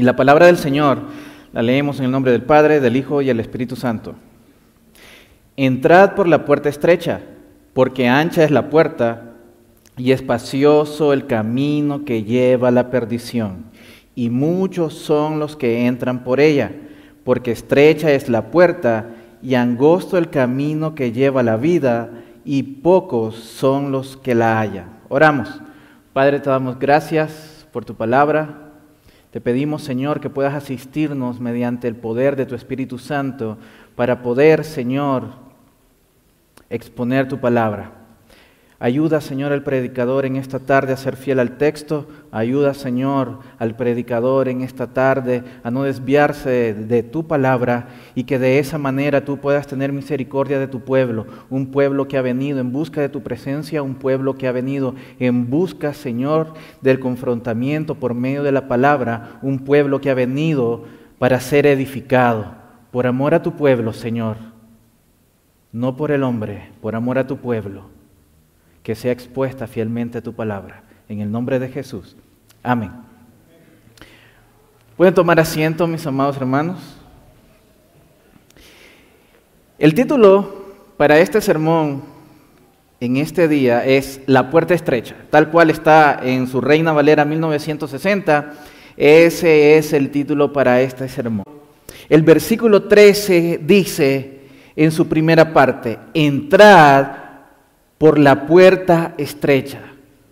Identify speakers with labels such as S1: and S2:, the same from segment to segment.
S1: Y la palabra del Señor la leemos en el nombre del Padre, del Hijo y del Espíritu Santo. Entrad por la puerta estrecha, porque ancha es la puerta y espacioso el camino que lleva a la perdición, y muchos son los que entran por ella, porque estrecha es la puerta y angosto el camino que lleva a la vida, y pocos son los que la hallan. Oramos. Padre, te damos gracias por tu palabra. Te pedimos, Señor, que puedas asistirnos mediante el poder de tu Espíritu Santo para poder, Señor, exponer tu palabra. Ayuda, Señor, al predicador en esta tarde a ser fiel al texto. Ayuda, Señor, al predicador en esta tarde a no desviarse de tu palabra y que de esa manera tú puedas tener misericordia de tu pueblo. Un pueblo que ha venido en busca de tu presencia, un pueblo que ha venido en busca, Señor, del confrontamiento por medio de la palabra. Un pueblo que ha venido para ser edificado. Por amor a tu pueblo, Señor. No por el hombre, por amor a tu pueblo que sea expuesta fielmente tu palabra. En el nombre de Jesús. Amén. Pueden tomar asiento, mis amados hermanos. El título para este sermón en este día es La puerta estrecha, tal cual está en su Reina Valera 1960. Ese es el título para este sermón. El versículo 13 dice en su primera parte, entrad por la puerta estrecha.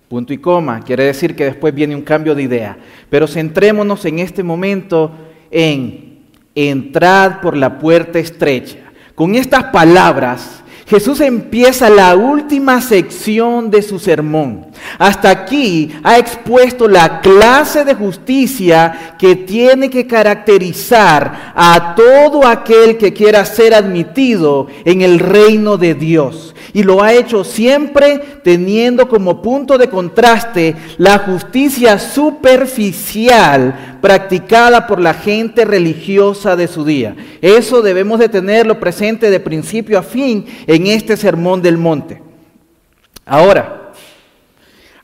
S1: Punto y coma. Quiere decir que después viene un cambio de idea. Pero centrémonos en este momento en entrad por la puerta estrecha. Con estas palabras, Jesús empieza la última sección de su sermón. Hasta aquí ha expuesto la clase de justicia que tiene que caracterizar a todo aquel que quiera ser admitido en el reino de Dios. Y lo ha hecho siempre teniendo como punto de contraste la justicia superficial practicada por la gente religiosa de su día. Eso debemos de tenerlo presente de principio a fin en este sermón del monte. Ahora,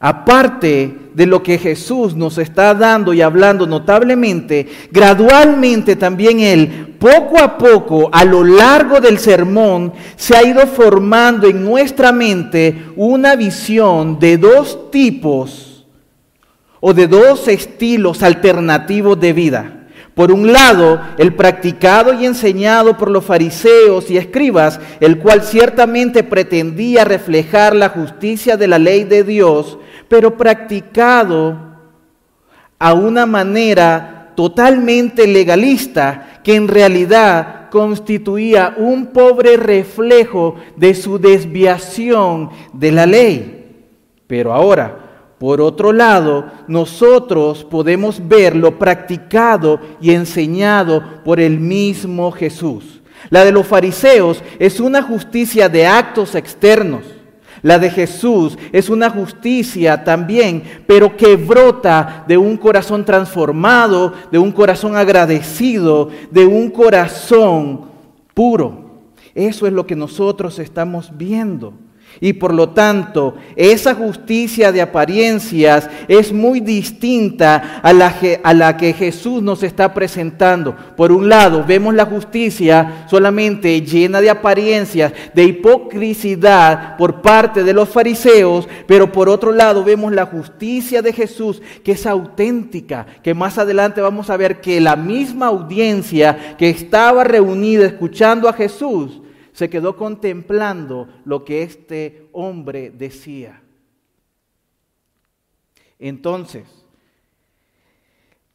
S1: aparte de lo que Jesús nos está dando y hablando notablemente, gradualmente también Él, poco a poco, a lo largo del sermón, se ha ido formando en nuestra mente una visión de dos tipos o de dos estilos alternativos de vida. Por un lado, el practicado y enseñado por los fariseos y escribas, el cual ciertamente pretendía reflejar la justicia de la ley de Dios, pero practicado a una manera totalmente legalista que en realidad constituía un pobre reflejo de su desviación de la ley. Pero ahora, por otro lado, nosotros podemos ver lo practicado y enseñado por el mismo Jesús. La de los fariseos es una justicia de actos externos la de Jesús es una justicia también, pero que brota de un corazón transformado, de un corazón agradecido, de un corazón puro. Eso es lo que nosotros estamos viendo. Y por lo tanto, esa justicia de apariencias es muy distinta a la, que, a la, que Jesús nos está presentando. Por un lado, vemos la justicia solamente llena de apariencias, de hipocrisidad por parte de los fariseos, pero por otro lado vemos la justicia de Jesús que es auténtica, que más adelante vamos a ver que la misma audiencia que estaba reunida escuchando a Jesús, se quedó contemplando lo que este hombre decía. Entonces,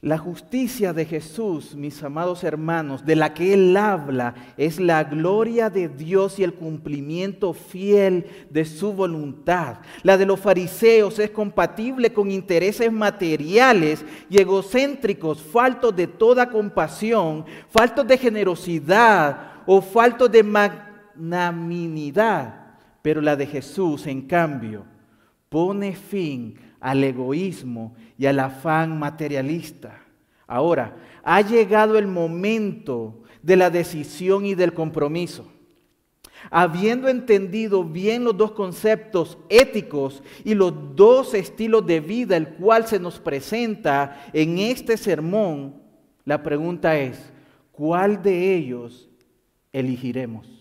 S1: la justicia de Jesús, mis amados hermanos, de la que Él habla, es la gloria de Dios y el cumplimiento fiel de su voluntad. La de los fariseos es compatible con intereses materiales y egocéntricos, faltos de toda compasión, faltos de generosidad o faltos de magnanimidad, pero la de Jesús, en cambio, pone fin al egoísmo y al afán materialista. Ahora, ha llegado el momento de la decisión y del compromiso. Habiendo entendido bien los dos conceptos éticos y los dos estilos de vida, el cual se nos presenta en este sermón, La pregunta es, ¿cuál de ellos elegiremos?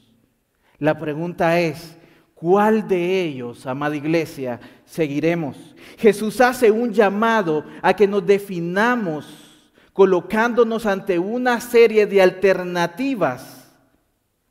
S1: La pregunta es, ¿cuál de ellos, amada iglesia, seguiremos? Jesús hace un llamado a que nos definamos colocándonos ante una serie de alternativas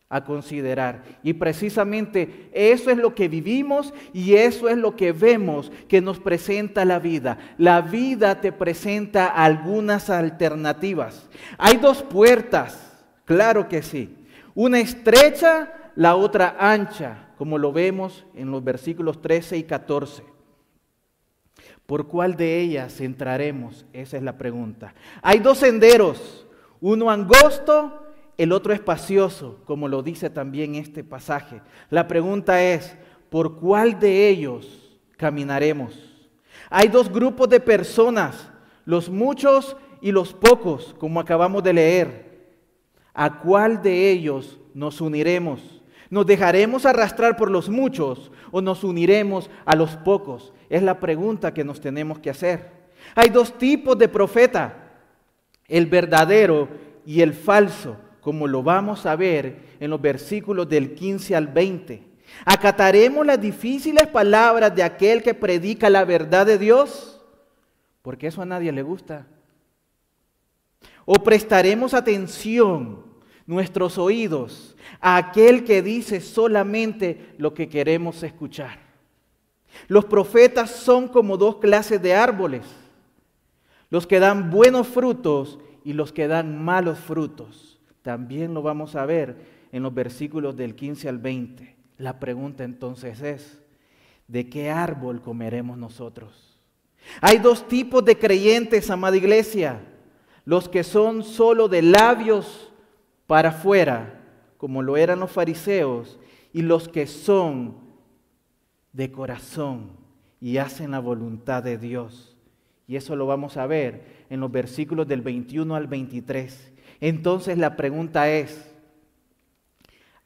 S1: a considerar. Y precisamente eso es lo que vivimos y eso es lo que vemos que nos presenta la vida. La vida te presenta algunas alternativas. Hay dos puertas, claro que sí. Una estrecha, la otra ancha, como lo vemos en los versículos 13 y 14. ¿Por cuál de ellas entraremos? Esa es la pregunta. Hay dos senderos, uno angosto el otro espacioso, como lo dice también este pasaje. La pregunta es, ¿por cuál de ellos caminaremos? Hay dos grupos de personas, los muchos y los pocos, como acabamos de leer. ¿A cuál de ellos nos uniremos? ¿Nos dejaremos arrastrar por los muchos o nos uniremos a los pocos? Es la pregunta que nos tenemos que hacer. Hay dos tipos de profeta, el verdadero y el falso como lo vamos a ver en los versículos del 15 al 20. ¿Acataremos las difíciles palabras de aquel que predica la verdad de Dios? Porque eso a nadie le gusta. ¿O prestaremos atención nuestros oídos a aquel que dice solamente lo que queremos escuchar? Los profetas son como dos clases de árboles, los que dan buenos frutos y los que dan malos frutos. También lo vamos a ver en los versículos del 15 al 20. La pregunta entonces es, ¿de qué árbol comeremos nosotros? Hay dos tipos de creyentes, amada iglesia. Los que son solo de labios para afuera, como lo eran los fariseos, y los que son de corazón y hacen la voluntad de Dios. Y eso lo vamos a ver en los versículos del 21 al 23. Entonces la pregunta es,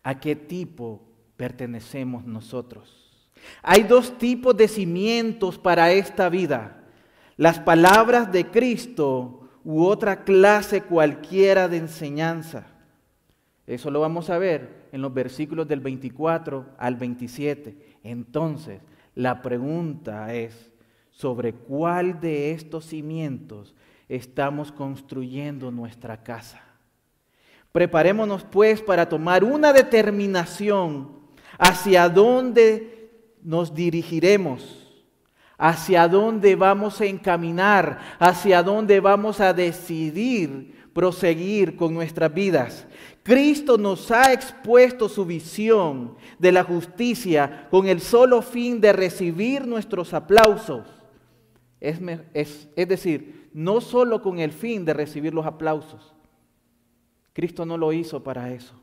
S1: ¿a qué tipo pertenecemos nosotros? Hay dos tipos de cimientos para esta vida. Las palabras de Cristo u otra clase cualquiera de enseñanza. Eso lo vamos a ver en los versículos del 24 al 27. Entonces, la pregunta es, ¿sobre cuál de estos cimientos estamos construyendo nuestra casa. Preparémonos pues para tomar una determinación hacia dónde nos dirigiremos, hacia dónde vamos a encaminar, hacia dónde vamos a decidir proseguir con nuestras vidas. Cristo nos ha expuesto su visión de la justicia con el solo fin de recibir nuestros aplausos. Es, decir, no solo con el fin de recibir los aplausos. Cristo no lo hizo para eso.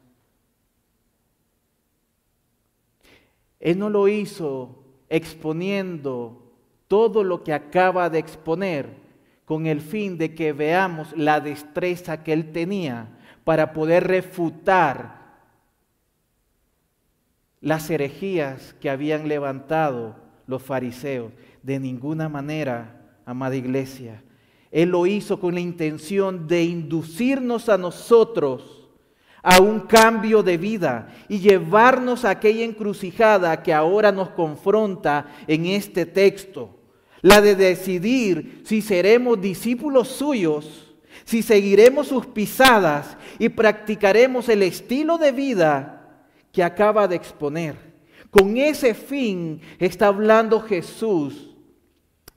S1: Él no lo hizo exponiendo todo lo que acaba de exponer con el fin de que veamos la destreza que él tenía para poder refutar las herejías que habían levantado los fariseos. De ninguna manera, amada iglesia, él lo hizo con la intención de inducirnos a nosotros a un cambio de vida y llevarnos a aquella encrucijada que ahora nos confronta en este texto. La de decidir si seremos discípulos suyos, si seguiremos sus pisadas y practicaremos el estilo de vida que acaba de exponer. Con ese fin está hablando Jesús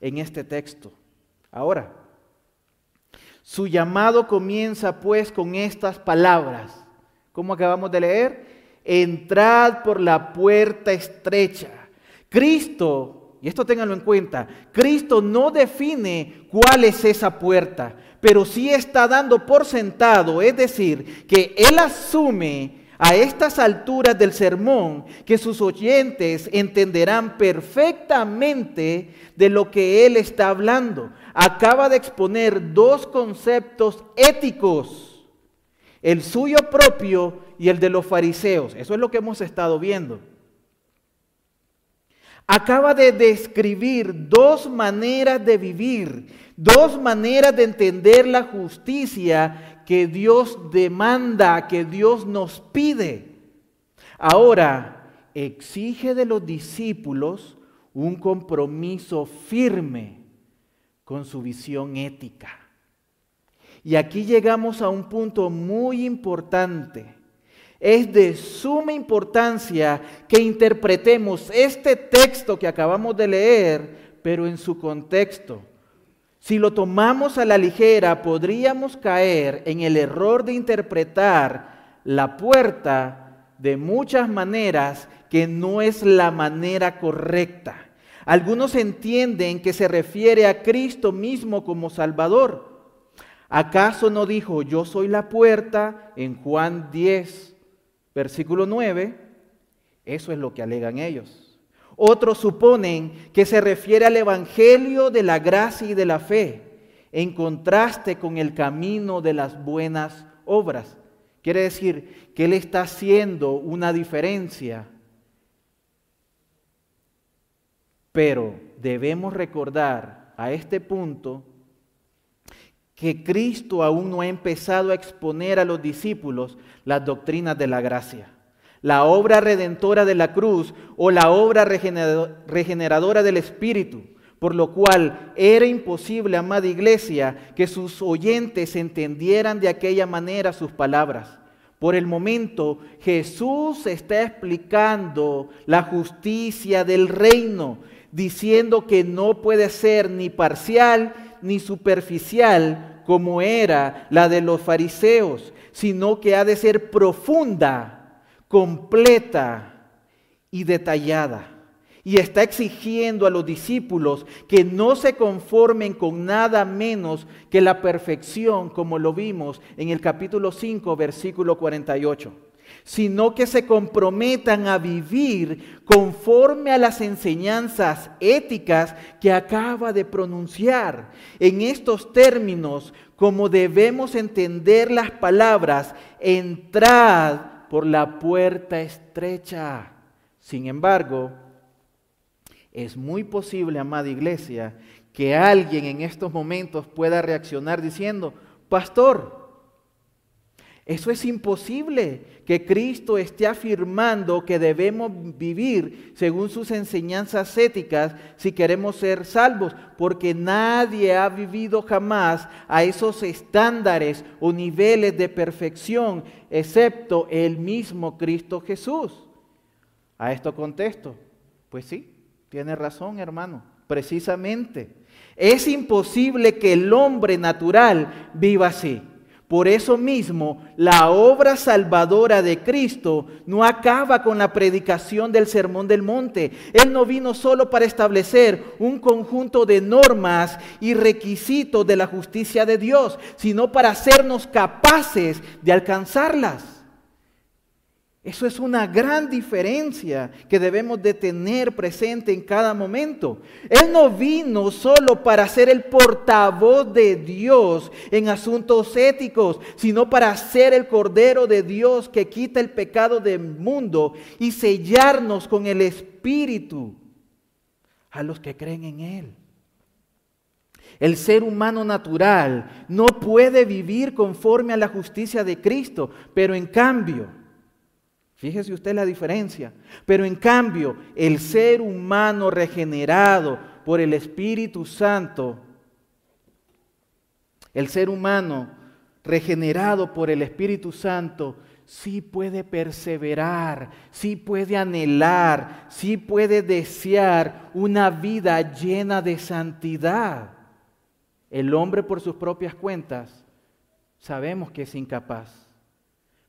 S1: en este texto. Ahora, su llamado comienza pues con estas palabras. como acabamos de leer? Entrad por la puerta estrecha. Cristo, y esto ténganlo en cuenta, Cristo no define cuál es esa puerta, pero sí está dando por sentado, es decir, que Él asume a estas alturas del sermón que sus oyentes entenderán perfectamente de lo que Él está hablando acaba de exponer dos conceptos éticos, el suyo propio y el de los fariseos. Eso es lo que hemos estado viendo. Acaba de describir dos maneras de vivir, dos maneras de entender la justicia que Dios demanda, que Dios nos pide. Ahora, exige de los discípulos un compromiso firme con su visión ética. Y aquí llegamos a un punto muy importante. Es de suma importancia que interpretemos este texto que acabamos de leer, pero en su contexto. Si lo tomamos a la ligera, podríamos caer en el error de interpretar la puerta de muchas maneras que no es la manera correcta. Algunos entienden que se refiere a Cristo mismo como Salvador. ¿Acaso no dijo, yo soy la puerta en Juan 10, versículo 9? Eso es lo que alegan ellos. Otros suponen que se refiere al Evangelio de la gracia y de la fe, en contraste con el camino de las buenas obras. Quiere decir que Él está haciendo una diferencia. Pero debemos recordar a este punto que Cristo aún no ha empezado a exponer a los discípulos las doctrinas de la gracia. La obra redentora de la cruz o la obra regeneradora del Espíritu, por lo cual era imposible, amada iglesia, que sus oyentes entendieran de aquella manera sus palabras. Por el momento, Jesús está explicando la justicia del reino, diciendo que no puede ser ni parcial ni superficial, como era la de los fariseos, sino que ha de ser profunda, completa y detallada. Y está exigiendo a los discípulos que no se conformen con nada menos que la perfección, como lo vimos en el capítulo 5, versículo 48 sino que se comprometan a vivir conforme a las enseñanzas éticas que acaba de pronunciar. En estos términos, como debemos entender las palabras, entrad por la puerta estrecha. Sin embargo, es muy posible, amada iglesia, que alguien en estos momentos pueda reaccionar diciendo, pastor, eso es imposible, que Cristo esté afirmando que debemos vivir según sus enseñanzas éticas si queremos ser salvos, porque nadie ha vivido jamás a esos estándares o niveles de perfección, excepto el mismo Cristo Jesús. A esto contesto, pues sí, tiene razón hermano, precisamente. Es imposible que el hombre natural viva así. Por eso mismo, la obra salvadora de Cristo no acaba con la predicación del Sermón del Monte. Él no vino solo para establecer un conjunto de normas y requisitos de la justicia de Dios, sino para hacernos capaces de alcanzarlas. Eso es una gran diferencia que debemos de tener presente en cada momento. Él no vino solo para ser el portavoz de Dios en asuntos éticos, sino para ser el Cordero de Dios que quita el pecado del mundo y sellarnos con el Espíritu a los que creen en Él. El ser humano natural no puede vivir conforme a la justicia de Cristo, pero en cambio, Fíjese usted la diferencia. Pero en cambio, el ser humano regenerado por el Espíritu Santo, el ser humano regenerado por el Espíritu Santo, sí puede perseverar, sí puede anhelar, sí puede desear una vida llena de santidad. El hombre por sus propias cuentas sabemos que es incapaz,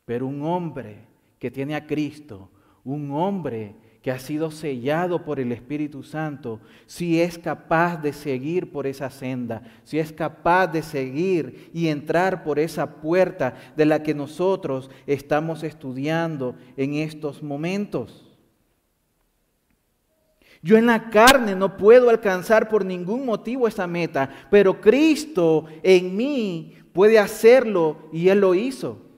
S1: pero un hombre que tiene a Cristo, un hombre que ha sido sellado por el Espíritu Santo, si es capaz de seguir por esa senda, si es capaz de seguir y entrar por esa puerta de la que nosotros estamos estudiando en estos momentos. Yo en la carne no puedo alcanzar por ningún motivo esa meta, pero Cristo en mí puede hacerlo y Él lo hizo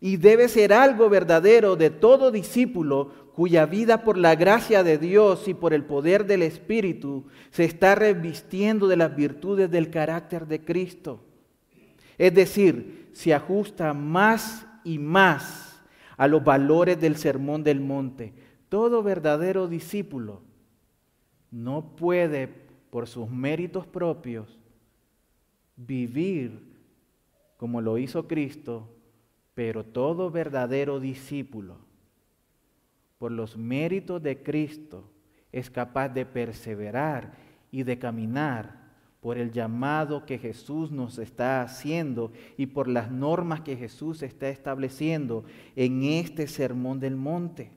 S1: y debe ser algo verdadero de todo discípulo cuya vida por la gracia de Dios y por el poder del Espíritu se está revistiendo de las virtudes del carácter de Cristo. Es decir, se ajusta más y más a los valores del Sermón del Monte. Todo verdadero discípulo no puede, por sus méritos propios, vivir como lo hizo Cristo, pero todo verdadero discípulo, por los méritos de Cristo, es capaz de perseverar y de caminar por el llamado que Jesús nos está haciendo y por las normas que Jesús está estableciendo en este sermón del monte.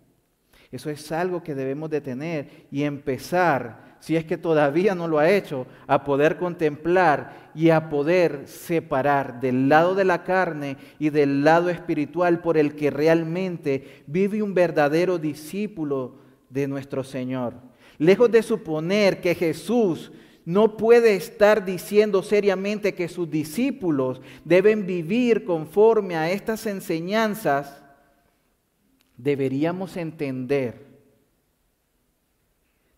S1: Eso es algo que debemos de tener y empezar, si es que todavía no lo ha hecho, a poder contemplar y a poder separar del lado de la carne y del lado espiritual por el que realmente vive un verdadero discípulo de nuestro Señor. Lejos de suponer que Jesús no puede estar diciendo seriamente que sus discípulos deben vivir conforme a estas enseñanzas, deberíamos entender,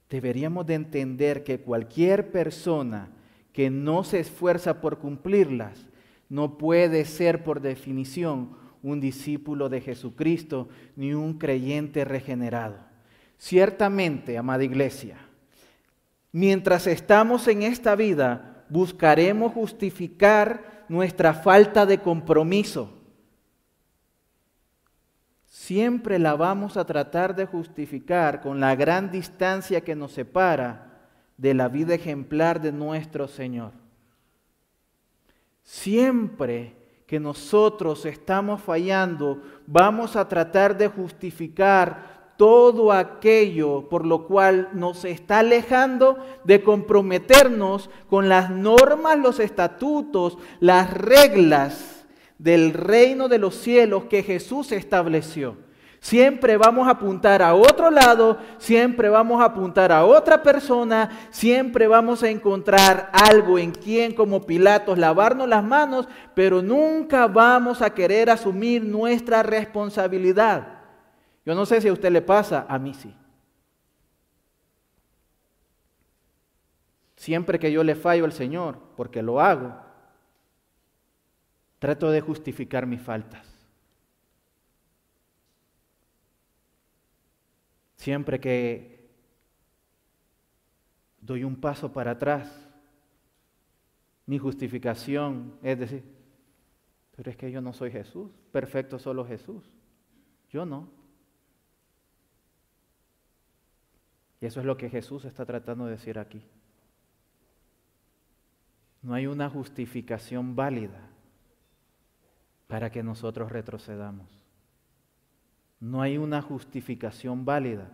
S1: deberíamos de entender que cualquier persona que no se esfuerza por cumplirlas, no puede ser por definición un discípulo de Jesucristo ni un creyente regenerado. Ciertamente, amada iglesia, mientras estamos en esta vida, buscaremos justificar nuestra falta de compromiso siempre la vamos a tratar de justificar con la gran distancia que nos separa de la vida ejemplar de nuestro Señor. Siempre que nosotros estamos fallando, vamos a tratar de justificar todo aquello por lo cual nos está alejando de comprometernos con las normas, los estatutos, las reglas del reino de los cielos que Jesús estableció. Siempre vamos a apuntar a otro lado, siempre vamos a apuntar a otra persona, siempre vamos a encontrar algo en quien como Pilatos lavarnos las manos, pero nunca vamos a querer asumir nuestra responsabilidad. Yo no sé si a usted le pasa, a mí sí. Siempre que yo le fallo al Señor, porque lo hago, Trato de justificar mis faltas. Siempre que doy un paso para atrás, mi justificación es decir, pero es que yo no soy Jesús, perfecto solo Jesús, yo no. Y eso es lo que Jesús está tratando de decir aquí. No hay una justificación válida para que nosotros retrocedamos. No hay una justificación válida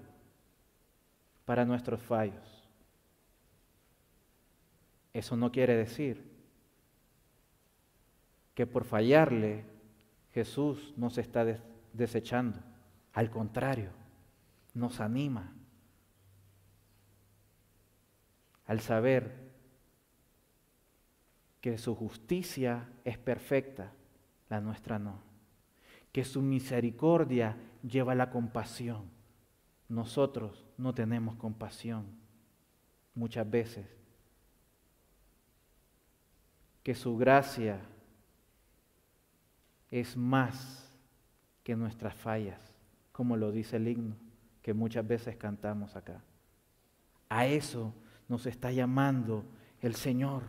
S1: para nuestros fallos. Eso no quiere decir que por fallarle Jesús nos está desechando. Al contrario, nos anima al saber que su justicia es perfecta la nuestra no. Que su misericordia lleva la compasión. Nosotros no tenemos compasión muchas veces. Que su gracia es más que nuestras fallas, como lo dice el himno que muchas veces cantamos acá. A eso nos está llamando el Señor.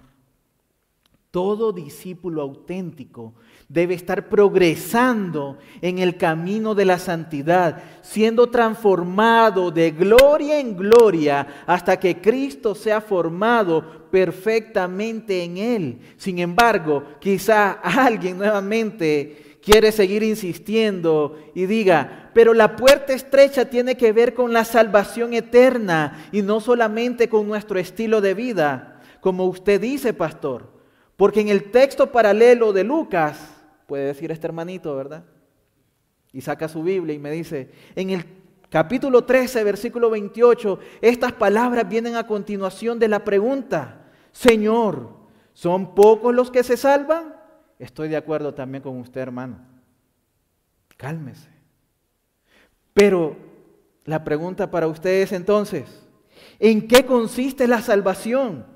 S1: Todo discípulo auténtico debe estar progresando en el camino de la santidad, siendo transformado de gloria en gloria hasta que Cristo sea formado perfectamente en él. Sin embargo, quizá alguien nuevamente quiere seguir insistiendo y diga, pero la puerta estrecha tiene que ver con la salvación eterna y no solamente con nuestro estilo de vida, como usted dice, pastor. Porque en el texto paralelo de Lucas, puede decir este hermanito, ¿verdad? Y saca su Biblia y me dice, en el capítulo 13, versículo 28, estas palabras vienen a continuación de la pregunta, Señor, ¿son pocos los que se salvan? Estoy de acuerdo también con usted, hermano. Cálmese. Pero La pregunta para ustedes entonces, ¿en qué consiste la salvación?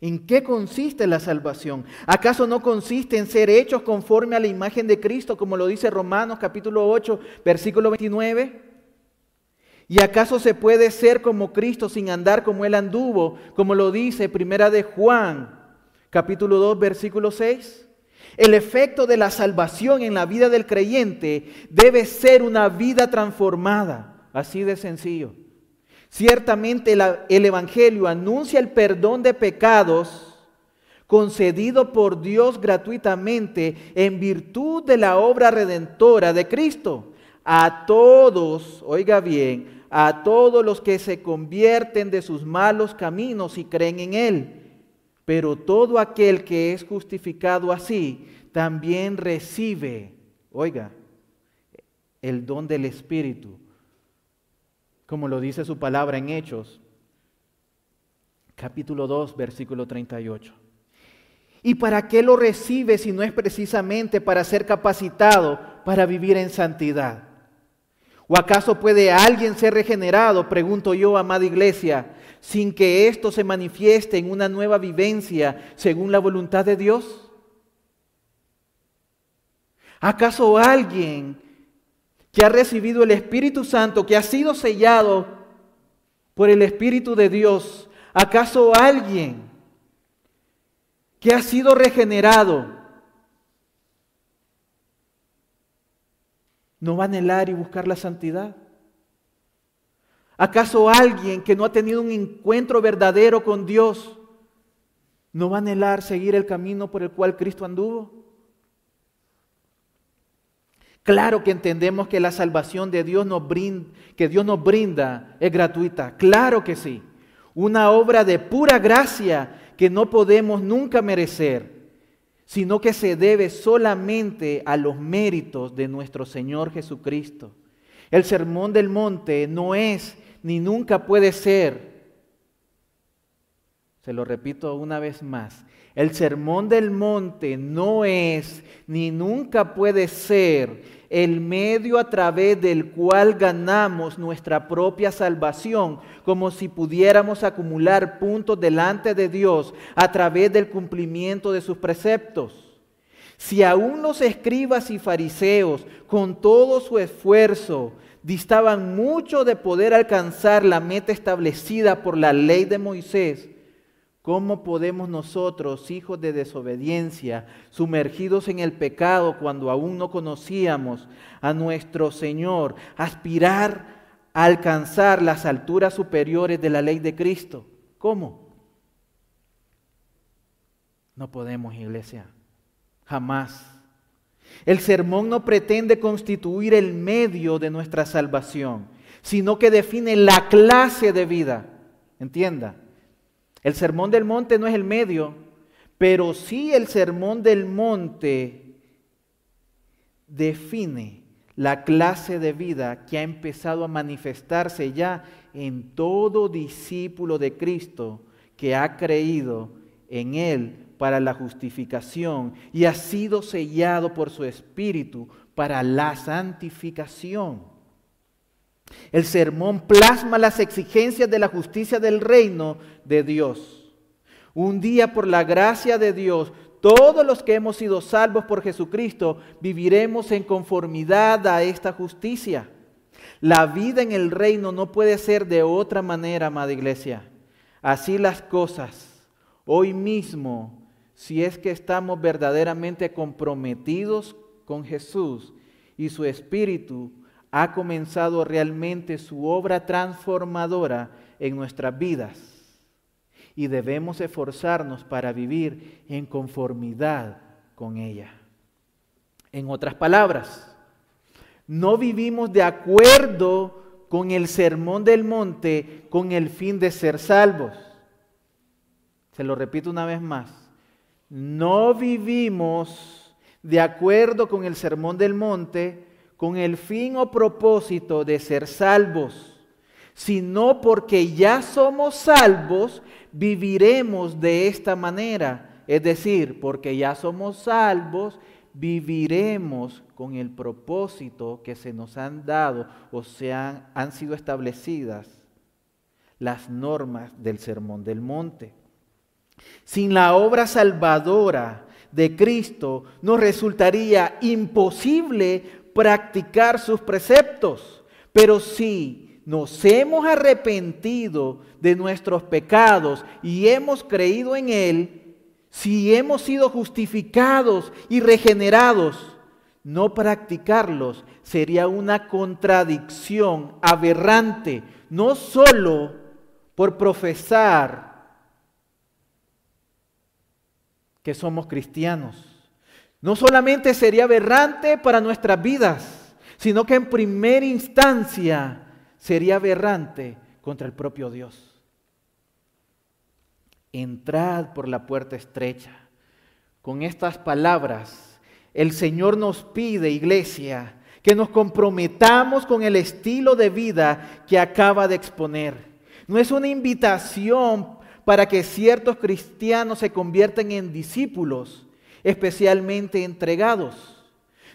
S1: ¿En qué consiste la salvación? ¿Acaso no consiste en ser hechos conforme a la imagen de Cristo, como lo dice Romanos capítulo 8, versículo 29? ¿Y acaso se puede ser como Cristo sin andar como Él anduvo, como lo dice Primera de Juan, capítulo 2, versículo 6? El efecto de la salvación en la vida del creyente debe ser una vida transformada, así de sencillo. Ciertamente el Evangelio anuncia el perdón de pecados concedido por Dios gratuitamente en virtud de la obra redentora de Cristo. A todos, oiga bien, a todos los que se convierten de sus malos caminos y creen en Él. Pero todo aquel que es justificado así, también recibe, oiga, el don del Espíritu como lo dice su palabra en Hechos, capítulo 2, versículo 38. ¿Y para qué lo recibe si no es precisamente para ser capacitado para vivir en santidad? ¿O acaso puede alguien ser regenerado, pregunto yo, amada iglesia, sin que esto se manifieste en una nueva vivencia según la voluntad de Dios? ¿Acaso alguien que ha recibido el Espíritu Santo, que ha sido sellado por el Espíritu de Dios, ¿acaso alguien que ha sido regenerado no va a anhelar y buscar la santidad? ¿Acaso alguien que no ha tenido un encuentro verdadero con Dios no va a anhelar seguir el camino por el cual Cristo anduvo? Claro que entendemos que la salvación de Dios nos brinda, que Dios nos brinda es gratuita. Claro que sí. Una obra de pura gracia que no podemos nunca merecer, sino que se debe solamente a los méritos de nuestro Señor Jesucristo. El sermón del monte no es ni nunca puede ser, se lo repito una vez más, el sermón del monte no es ni nunca puede ser el medio a través del cual ganamos nuestra propia salvación, como si pudiéramos acumular puntos delante de Dios a través del cumplimiento de sus preceptos. Si aún los escribas y fariseos, con todo su esfuerzo, distaban mucho de poder alcanzar la meta establecida por la ley de Moisés, ¿Cómo podemos nosotros, hijos de desobediencia, sumergidos en el pecado cuando aún no conocíamos a nuestro Señor, aspirar a alcanzar las alturas superiores de la ley de Cristo? ¿Cómo? No podemos, iglesia. Jamás. El sermón no pretende constituir el medio de nuestra salvación, sino que define la clase de vida. Entienda. El sermón del monte no es el medio, pero sí el sermón del monte define la clase de vida que ha empezado a manifestarse ya en todo discípulo de Cristo que ha creído en Él para la justificación y ha sido sellado por su Espíritu para la santificación. El sermón plasma las exigencias de la justicia del reino de Dios. Un día por la gracia de Dios, todos los que hemos sido salvos por Jesucristo viviremos en conformidad a esta justicia. La vida en el reino no puede ser de otra manera, amada iglesia. Así las cosas. Hoy mismo, si es que estamos verdaderamente comprometidos con Jesús y su Espíritu, ha comenzado realmente su obra transformadora en nuestras vidas. Y debemos esforzarnos para vivir en conformidad con ella. En otras palabras, no vivimos de acuerdo con el sermón del monte con el fin de ser salvos. Se lo repito una vez más. No vivimos de acuerdo con el sermón del monte con el fin o propósito de ser salvos, sino porque ya somos salvos, viviremos de esta manera. Es decir, porque ya somos salvos, viviremos con el propósito que se nos han dado o se han, han sido establecidas las normas del Sermón del Monte. Sin la obra salvadora de Cristo nos resultaría imposible practicar sus preceptos, pero si nos hemos arrepentido de nuestros pecados y hemos creído en Él, si hemos sido justificados y regenerados, no practicarlos sería una contradicción aberrante, no solo por profesar que somos cristianos. No solamente sería aberrante para nuestras vidas, sino que en primera instancia sería aberrante contra el propio Dios entrad por la puerta estrecha. Con estas palabras, el Señor nos pide, iglesia, que nos comprometamos con el estilo de vida que acaba de exponer. No es una invitación para que ciertos cristianos se conviertan en discípulos, especialmente entregados.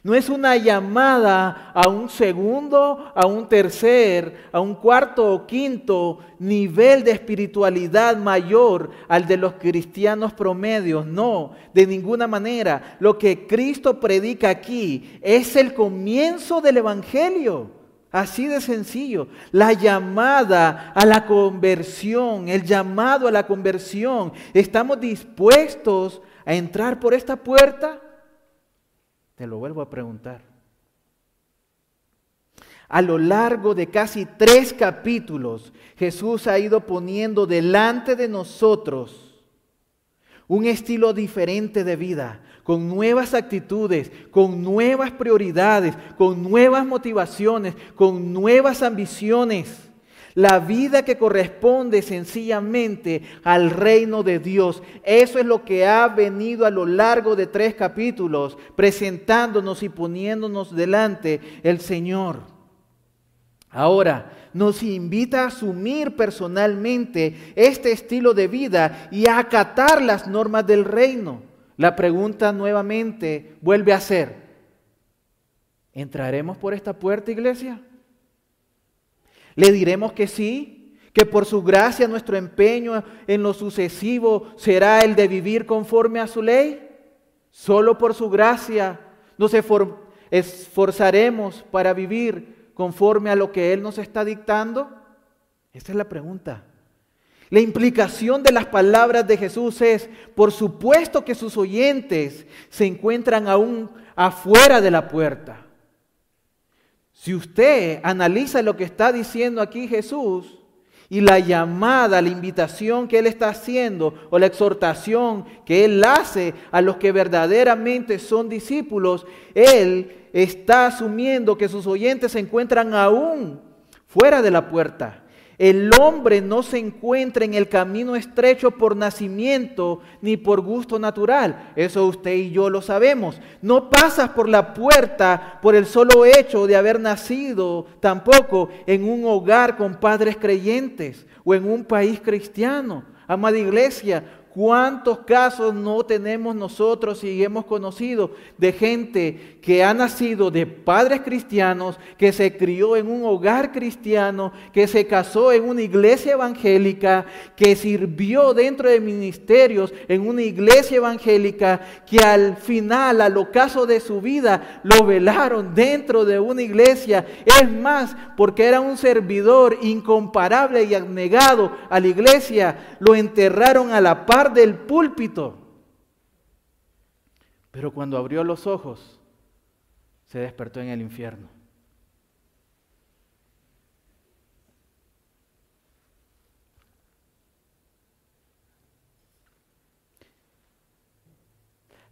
S1: No es una llamada a un segundo, a un tercer, a un cuarto o quinto nivel de espiritualidad mayor al de los cristianos promedios. No, de ninguna manera. Lo que Cristo predica aquí es el comienzo del Evangelio. Así de sencillo. La llamada a la conversión, el llamado a la conversión. ¿Estamos dispuestos entrar por esta puerta? Te lo vuelvo a preguntar. A lo largo de casi tres capítulos, Jesús ha ido poniendo delante de nosotros un estilo diferente de vida, con nuevas actitudes, con nuevas prioridades, con nuevas motivaciones, con nuevas ambiciones. La vida que corresponde sencillamente al reino de Dios. Eso es lo que ha venido a lo largo de tres capítulos, presentándonos y poniéndonos delante el Señor. Ahora, nos invita a asumir personalmente este estilo de vida y a acatar las normas del reino. La pregunta nuevamente vuelve a ser, ¿entraremos por esta puerta, iglesia? Le diremos que sí, que por su gracia nuestro empeño en lo sucesivo será el de vivir conforme a su ley. Solo por su gracia nos esforzaremos para vivir conforme a lo que Él nos está dictando. Esa es la pregunta. La implicación de las palabras de Jesús es, por supuesto que sus oyentes se encuentran aún afuera de la puerta. Si usted analiza lo que está diciendo aquí Jesús y la llamada, la invitación que Él está haciendo o la exhortación que Él hace a los que verdaderamente son discípulos, Él está asumiendo que sus oyentes se encuentran aún fuera de la puerta. El hombre no se encuentra en el camino estrecho por nacimiento ni por gusto natural. Eso usted y yo lo sabemos. No pasas por la puerta por el solo hecho de haber nacido tampoco en un hogar con padres creyentes o en un país cristiano. Amada iglesia, ¿Cuántos casos no tenemos nosotros y hemos conocido de gente que ha nacido de padres cristianos, que se crió en un hogar cristiano, que se casó en una iglesia evangélica, que sirvió dentro de ministerios en una iglesia evangélica, que al final, al ocaso de su vida, lo velaron dentro de una iglesia? Es más, porque era un servidor incomparable y abnegado a la iglesia, lo enterraron a la par del púlpito. Pero cuando abrió los ojos, se despertó en el infierno.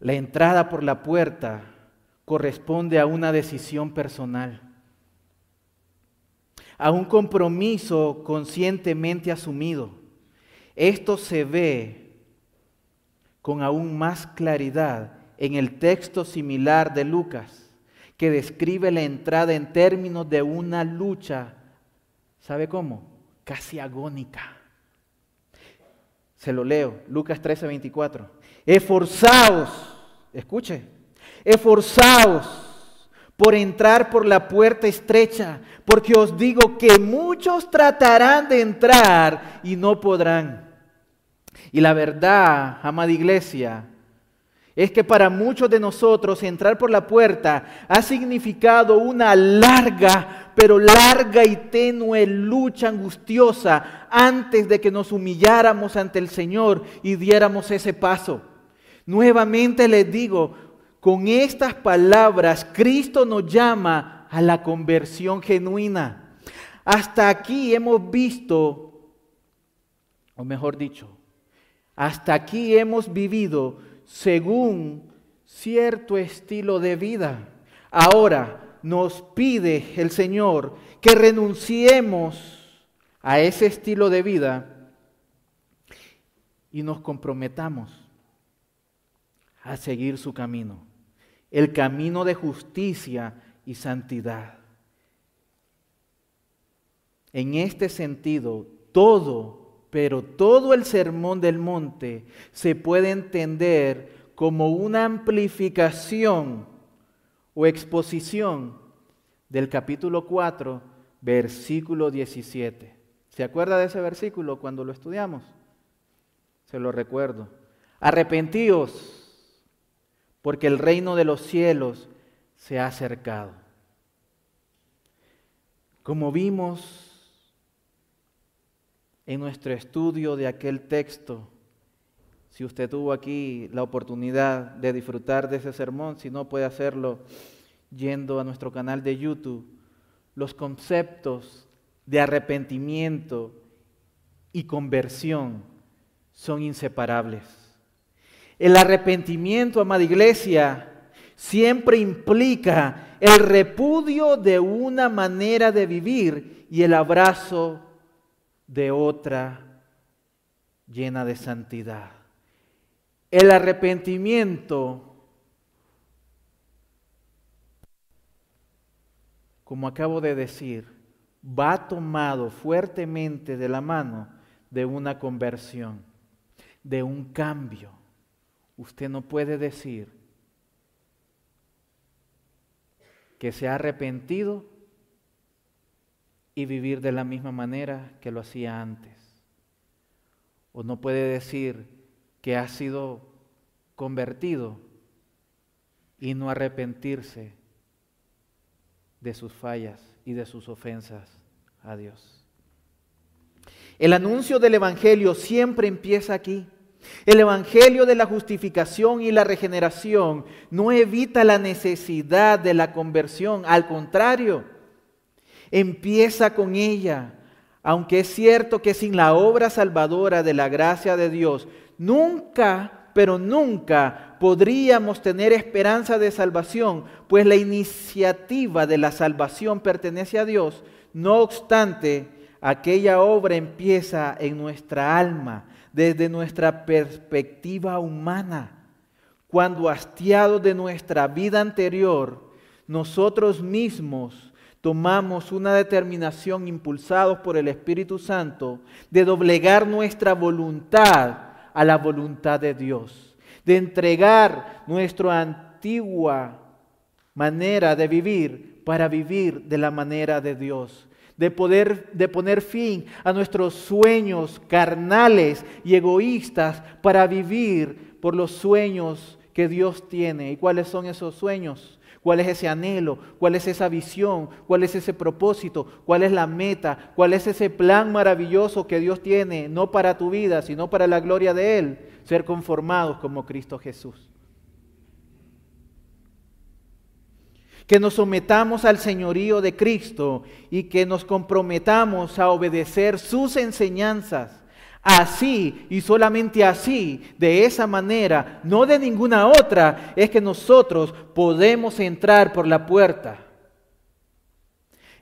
S1: La entrada por la puerta corresponde a una decisión personal, a un compromiso conscientemente asumido. Esto se ve con aún más claridad en el texto similar de Lucas, que describe la entrada en términos de una lucha, ¿sabe cómo? Casi agónica. Se lo leo, Lucas 13, 24. Esforzaos, escuche, Esforzaos por entrar por la puerta estrecha, porque os digo que muchos tratarán de entrar y no podrán. Y la verdad, amada iglesia, es que para muchos de nosotros entrar por la puerta ha significado una larga, pero larga y tenue lucha angustiosa antes de que nos humilláramos ante el Señor y diéramos ese paso. Nuevamente les digo, con estas palabras Cristo nos llama a la conversión genuina. Hasta aquí hemos visto, o mejor dicho, hasta aquí hemos vivido según cierto estilo de vida. Ahora nos pide el Señor que renunciemos a ese estilo de vida y nos comprometamos a seguir su camino el camino de justicia y santidad. En este sentido, todo, pero todo el sermón del monte se puede entender como una amplificación o exposición del capítulo 4, versículo 17. ¿Se acuerda de ese versículo cuando lo estudiamos? Se lo recuerdo. Arrepentíos porque el reino de los cielos se ha acercado. Como vimos en nuestro estudio de aquel texto, si usted tuvo aquí la oportunidad de disfrutar de ese sermón, si no puede hacerlo yendo a nuestro canal de YouTube, los conceptos de arrepentimiento y conversión son inseparables. El arrepentimiento, amada iglesia, siempre implica el repudio de una manera de vivir y el abrazo de otra llena de santidad. El arrepentimiento, como acabo de decir, va tomado fuertemente de la mano de una conversión, de un cambio. Usted no puede decir que se ha arrepentido y vivir de la misma manera que lo hacía antes. O no puede decir que ha sido convertido y no arrepentirse de sus fallas y de sus ofensas a Dios. El anuncio del Evangelio siempre empieza aquí. El Evangelio de la justificación y la regeneración no evita la necesidad de la conversión, al contrario, empieza con ella. Aunque es cierto que sin la obra salvadora de la gracia de Dios, nunca, pero nunca podríamos tener esperanza de salvación, pues la iniciativa de la salvación pertenece a Dios. No obstante, aquella obra empieza en nuestra alma desde nuestra perspectiva humana. Cuando hastiados de nuestra vida anterior, nosotros mismos tomamos una determinación impulsados por el Espíritu Santo de doblegar nuestra voluntad a la voluntad de Dios, de entregar nuestra antigua manera de vivir para vivir de la manera de Dios de poder de poner fin a nuestros sueños carnales y egoístas para vivir por los sueños que Dios tiene. ¿Y cuáles son esos sueños? ¿Cuál es ese anhelo? ¿Cuál es esa visión? ¿Cuál es ese propósito? ¿Cuál es la meta? ¿Cuál es ese plan maravilloso que Dios tiene, no para tu vida, sino para la gloria de Él? Ser conformados como Cristo Jesús. que nos sometamos al señorío de Cristo y que nos comprometamos a obedecer sus enseñanzas. Así y solamente así, de esa manera, no de ninguna otra, es que nosotros podemos entrar por la puerta.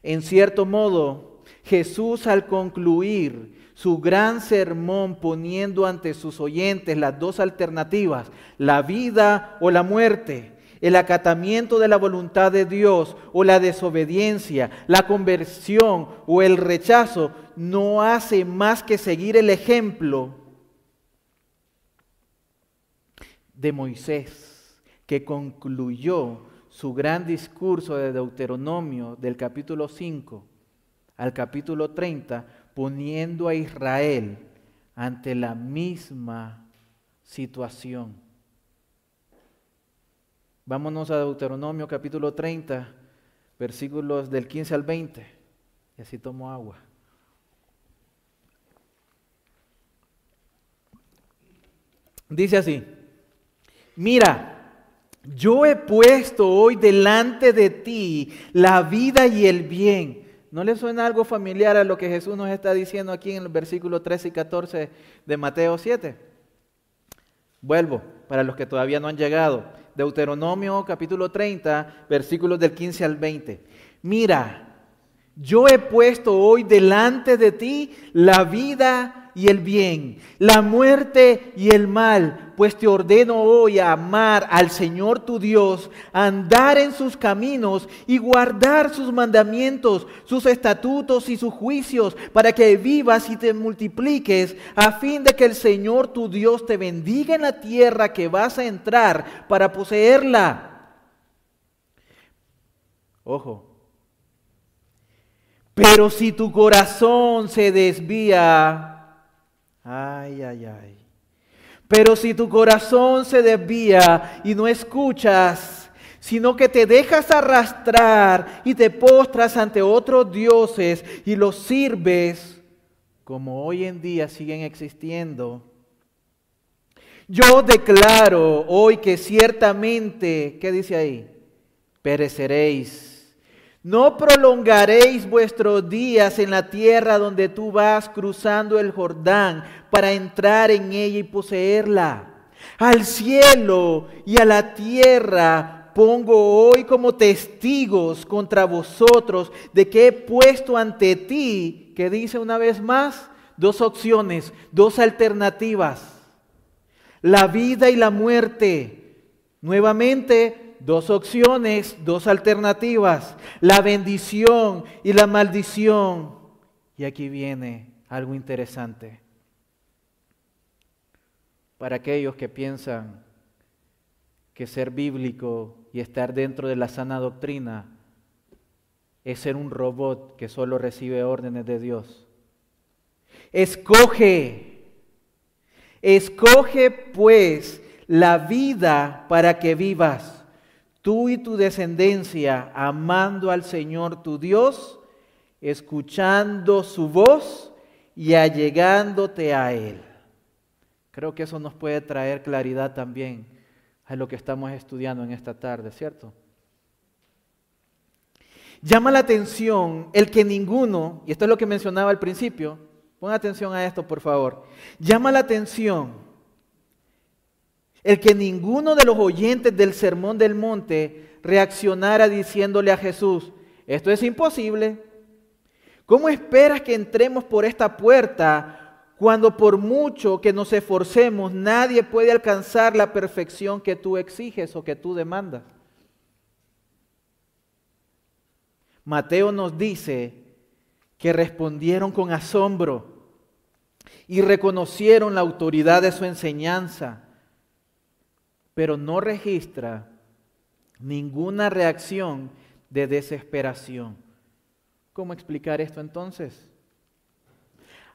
S1: En cierto modo, Jesús al concluir su gran sermón poniendo ante sus oyentes las dos alternativas, la vida o la muerte, el acatamiento de la voluntad de Dios o la desobediencia, la conversión o el rechazo, no hace más que seguir el ejemplo de Moisés, que concluyó su gran discurso de Deuteronomio del capítulo 5 al capítulo 30, poniendo a Israel ante la misma situación. Vámonos a Deuteronomio capítulo 30, versículos del 15 al 20. Y así tomo agua. Dice así, mira, yo he puesto hoy delante de ti la vida y el bien. ¿No le suena algo familiar a lo que Jesús nos está diciendo aquí en el versículo 13 y 14 de Mateo 7? Vuelvo, para los que todavía no han llegado. Deuteronomio capítulo 30, versículos del 15 al 20. Mira, yo he puesto hoy delante de ti la vida y el bien, la muerte y el mal, pues te ordeno hoy a amar al Señor tu Dios, andar en sus caminos y guardar sus mandamientos, sus estatutos y sus juicios, para que vivas y te multipliques, a fin de que el Señor tu Dios te bendiga en la tierra que vas a entrar para poseerla. Ojo. Pero si tu corazón se desvía, Ay, ay, ay. Pero si tu corazón se desvía y no escuchas, sino que te dejas arrastrar y te postras ante otros dioses y los sirves, como hoy en día siguen existiendo, yo declaro hoy que ciertamente, ¿qué dice ahí? Pereceréis no prolongaréis vuestros días en la tierra donde tú vas cruzando el Jordán para entrar en ella y poseerla. Al cielo y a la tierra pongo hoy como testigos contra vosotros de que he puesto ante ti, que dice una vez más, dos opciones, dos alternativas. La vida y la muerte. Nuevamente, dos opciones, dos alternativas, la bendición y la maldición. Y aquí viene algo interesante. Para aquellos que piensan que ser bíblico y estar dentro de la sana doctrina es ser un robot que solo recibe órdenes de Dios. Escoge, escoge pues la vida para que vivas tú y tu descendencia amando al Señor tu Dios, escuchando su voz y allegándote a Él. Creo que eso nos puede traer claridad también a lo que estamos estudiando en esta tarde, ¿cierto? Llama la atención el que ninguno, y esto es lo que mencionaba al principio, pon atención a esto por favor, llama la atención el que ninguno de los oyentes del Sermón del Monte reaccionara diciéndole a Jesús, esto es imposible. ¿Cómo esperas que entremos por esta puerta cuando por mucho que nos esforcemos nadie puede alcanzar la perfección que tú exiges o que tú demandas? Mateo nos dice que respondieron con asombro y reconocieron la autoridad de su enseñanza pero no registra ninguna reacción de desesperación. ¿Cómo explicar esto entonces?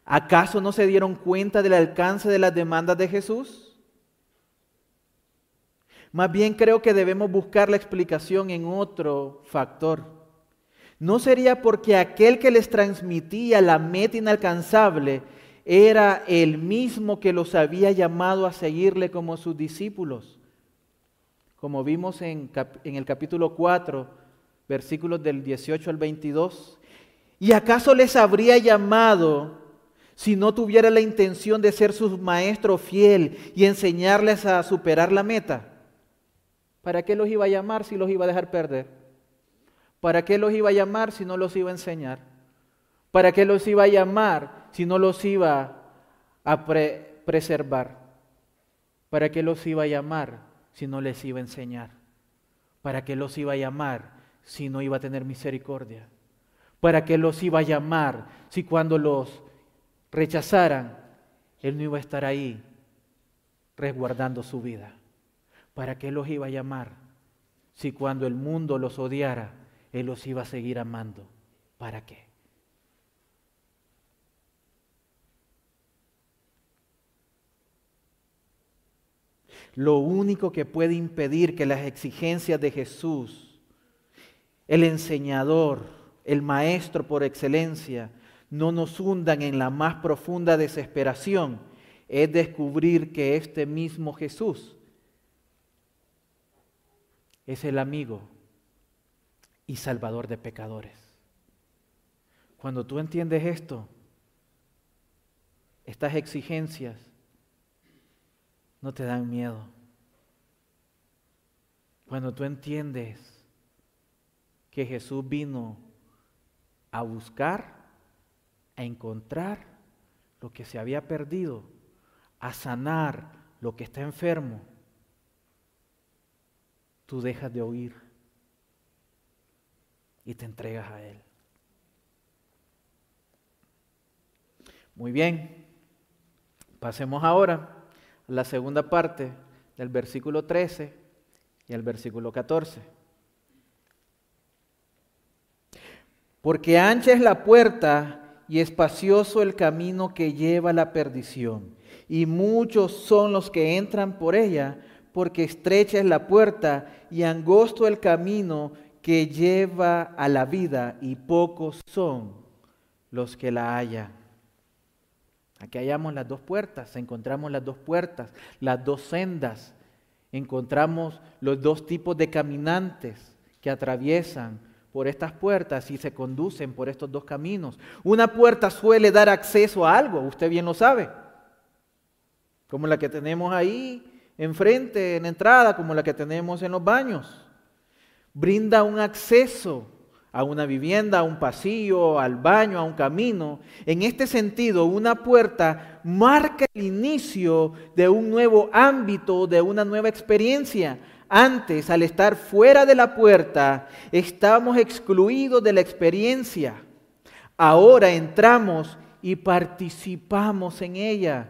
S1: ¿Acaso no se dieron cuenta del alcance de las demandas de Jesús? Más bien creo que debemos buscar la explicación en otro factor. ¿No sería porque aquel que les transmitía la meta inalcanzable era el mismo que los había llamado a seguirle como sus discípulos? Como vimos en, el capítulo 4, versículos del 18 al 22? ¿Y acaso les habría llamado si no tuviera la intención de ser su maestro fiel y enseñarles a superar la meta? ¿Para qué los iba a llamar si los iba a dejar perder? ¿Para qué los iba a llamar si no los iba a enseñar? ¿Para qué los iba a llamar si no los iba a preservar? ¿Para qué los iba a llamar si no les iba a enseñar? ¿Para qué los iba a llamar si no iba a tener misericordia? ¿Para qué los iba a llamar si cuando los rechazaran, Él no iba a estar ahí resguardando su vida? ¿para qué los iba a llamar? Si cuando el mundo los odiara, Él los iba a seguir amando. ¿Para qué? Lo único que puede impedir que las exigencias de Jesús, el enseñador, el maestro por excelencia, no nos hundan en la más profunda desesperación, es descubrir que este mismo Jesús es el amigo y salvador de pecadores. Cuando tú entiendes esto, estas exigencias no te dan miedo. Cuando tú entiendes que Jesús vino a buscar, a encontrar lo que se había perdido, a sanar lo que está enfermo, tú dejas de oír y te entregas a Él. Muy bien, pasemos ahora la segunda parte del versículo 13 y al versículo 14. Porque ancha es la puerta y espacioso el camino que lleva a la perdición, y muchos son los que entran por ella, porque estrecha es la puerta y angosto el camino que lleva a la vida, y pocos son los que la hallan. Aquí hallamos las dos puertas, encontramos las dos puertas, las dos sendas, encontramos los dos tipos de caminantes que atraviesan por estas puertas y se conducen por estos dos caminos. Una puerta suele dar acceso a algo, usted bien lo sabe, como la que tenemos ahí enfrente, en entrada, como la que tenemos en los baños. Brinda un acceso a una vivienda, a un pasillo, al baño, a un camino. En este sentido, una puerta marca el inicio de un nuevo ámbito, de una nueva experiencia. Antes, al estar fuera de la puerta, estamos excluidos de la experiencia. Ahora entramos y participamos en ella.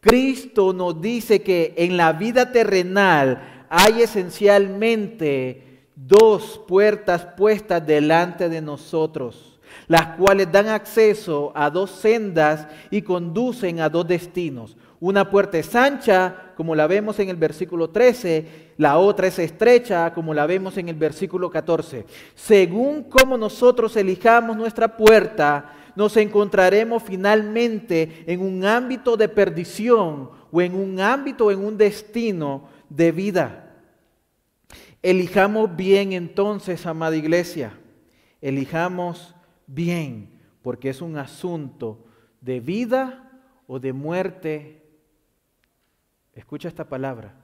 S1: Cristo nos dice que en la vida terrenal hay esencialmente dos puertas puestas delante de nosotros, las cuales dan acceso a dos sendas y conducen a dos destinos. Una puerta es ancha, como la vemos en el versículo 13, la otra es estrecha, como la vemos en el versículo 14. Según como nosotros elijamos nuestra puerta, nos encontraremos finalmente en un ámbito de perdición o en un ámbito, en un destino de vida. Elijamos bien entonces, amada iglesia, elijamos bien, porque es un asunto de vida o de muerte. Escucha esta palabra,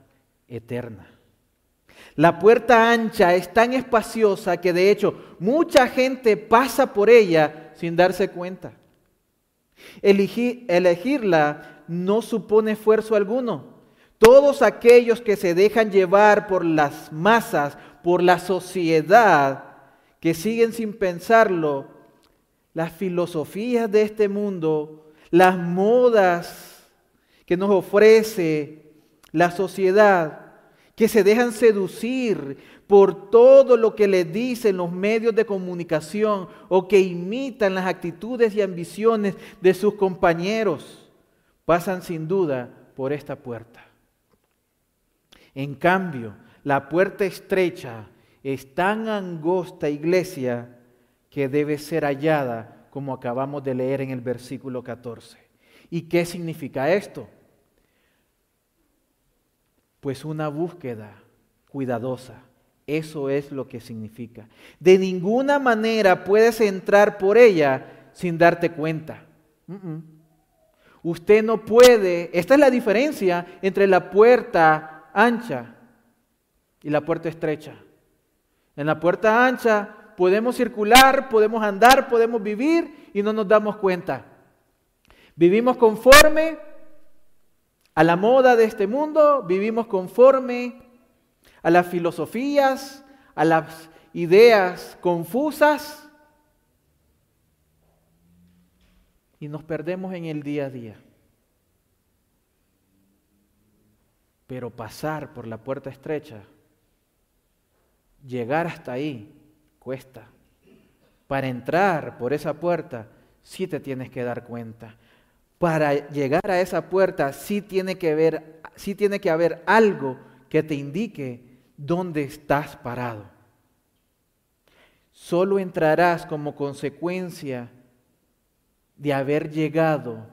S1: eterna. La puerta ancha es tan espaciosa que de hecho mucha gente pasa por ella sin darse cuenta. elegirla no supone esfuerzo alguno. Todos aquellos que se dejan llevar por las masas, por la sociedad, que siguen sin pensarlo, las filosofías de este mundo, las modas que nos ofrece la sociedad, que se dejan seducir por todo lo que le dicen los medios de comunicación o que imitan las actitudes y ambiciones de sus compañeros, pasan sin duda por esta puerta. En cambio, la puerta estrecha es tan angosta, iglesia, que debe ser hallada, como acabamos de leer en el versículo 14. ¿Y qué significa esto? Pues una búsqueda cuidadosa eso es lo que significa. De ninguna manera puedes entrar por ella sin darte cuenta. Usted no puede, esta es la diferencia entre la puerta ancha y la puerta estrecha. En la puerta ancha podemos circular, podemos andar, podemos vivir y no nos damos cuenta. Vivimos conforme a la moda de este mundo, vivimos conforme a las filosofías, a las ideas confusas y nos perdemos en el día a día. Pero pasar por la puerta estrecha, llegar hasta ahí, cuesta. Para entrar por esa puerta, sí te tienes que dar cuenta. Para llegar a esa puerta, sí tiene que haber, algo que te indique dónde estás parado. Solo entrarás como consecuencia de haber llegado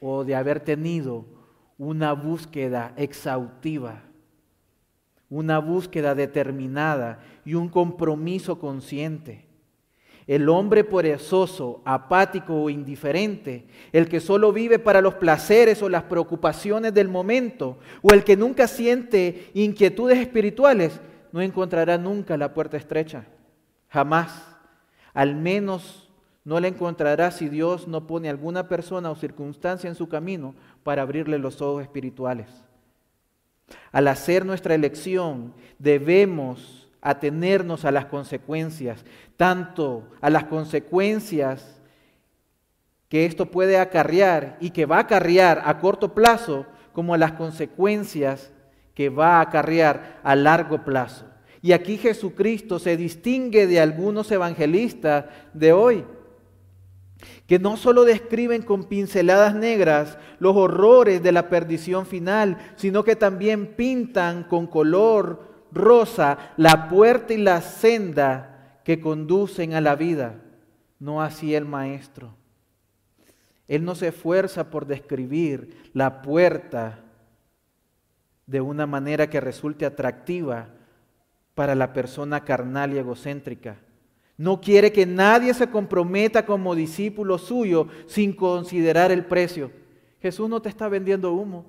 S1: o de haber tenido una búsqueda exhaustiva, una búsqueda determinada y un compromiso consciente. El hombre perezoso, apático o indiferente, el que solo vive para los placeres o las preocupaciones del momento, o el que nunca siente inquietudes espirituales, no encontrará nunca la puerta estrecha. Jamás. Al menos no la encontrará si Dios no pone alguna persona o circunstancia en su camino para abrirle los ojos espirituales. Al hacer nuestra elección, debemos atenernos a las consecuencias, tanto a las consecuencias que esto puede acarrear y que va a acarrear a corto plazo, como a las consecuencias que va a acarrear a largo plazo. Y aquí Jesucristo se distingue de algunos evangelistas de hoy, que no solo describen con pinceladas negras los horrores de la perdición final, sino que también pintan con color rosa la puerta y la senda que conducen a la vida, no así el maestro. Él no se esfuerza por describir la puerta de una manera que resulte atractiva para la persona carnal y egocéntrica. No quiere que nadie se comprometa como discípulo suyo sin considerar el precio. Jesús no te está vendiendo humo.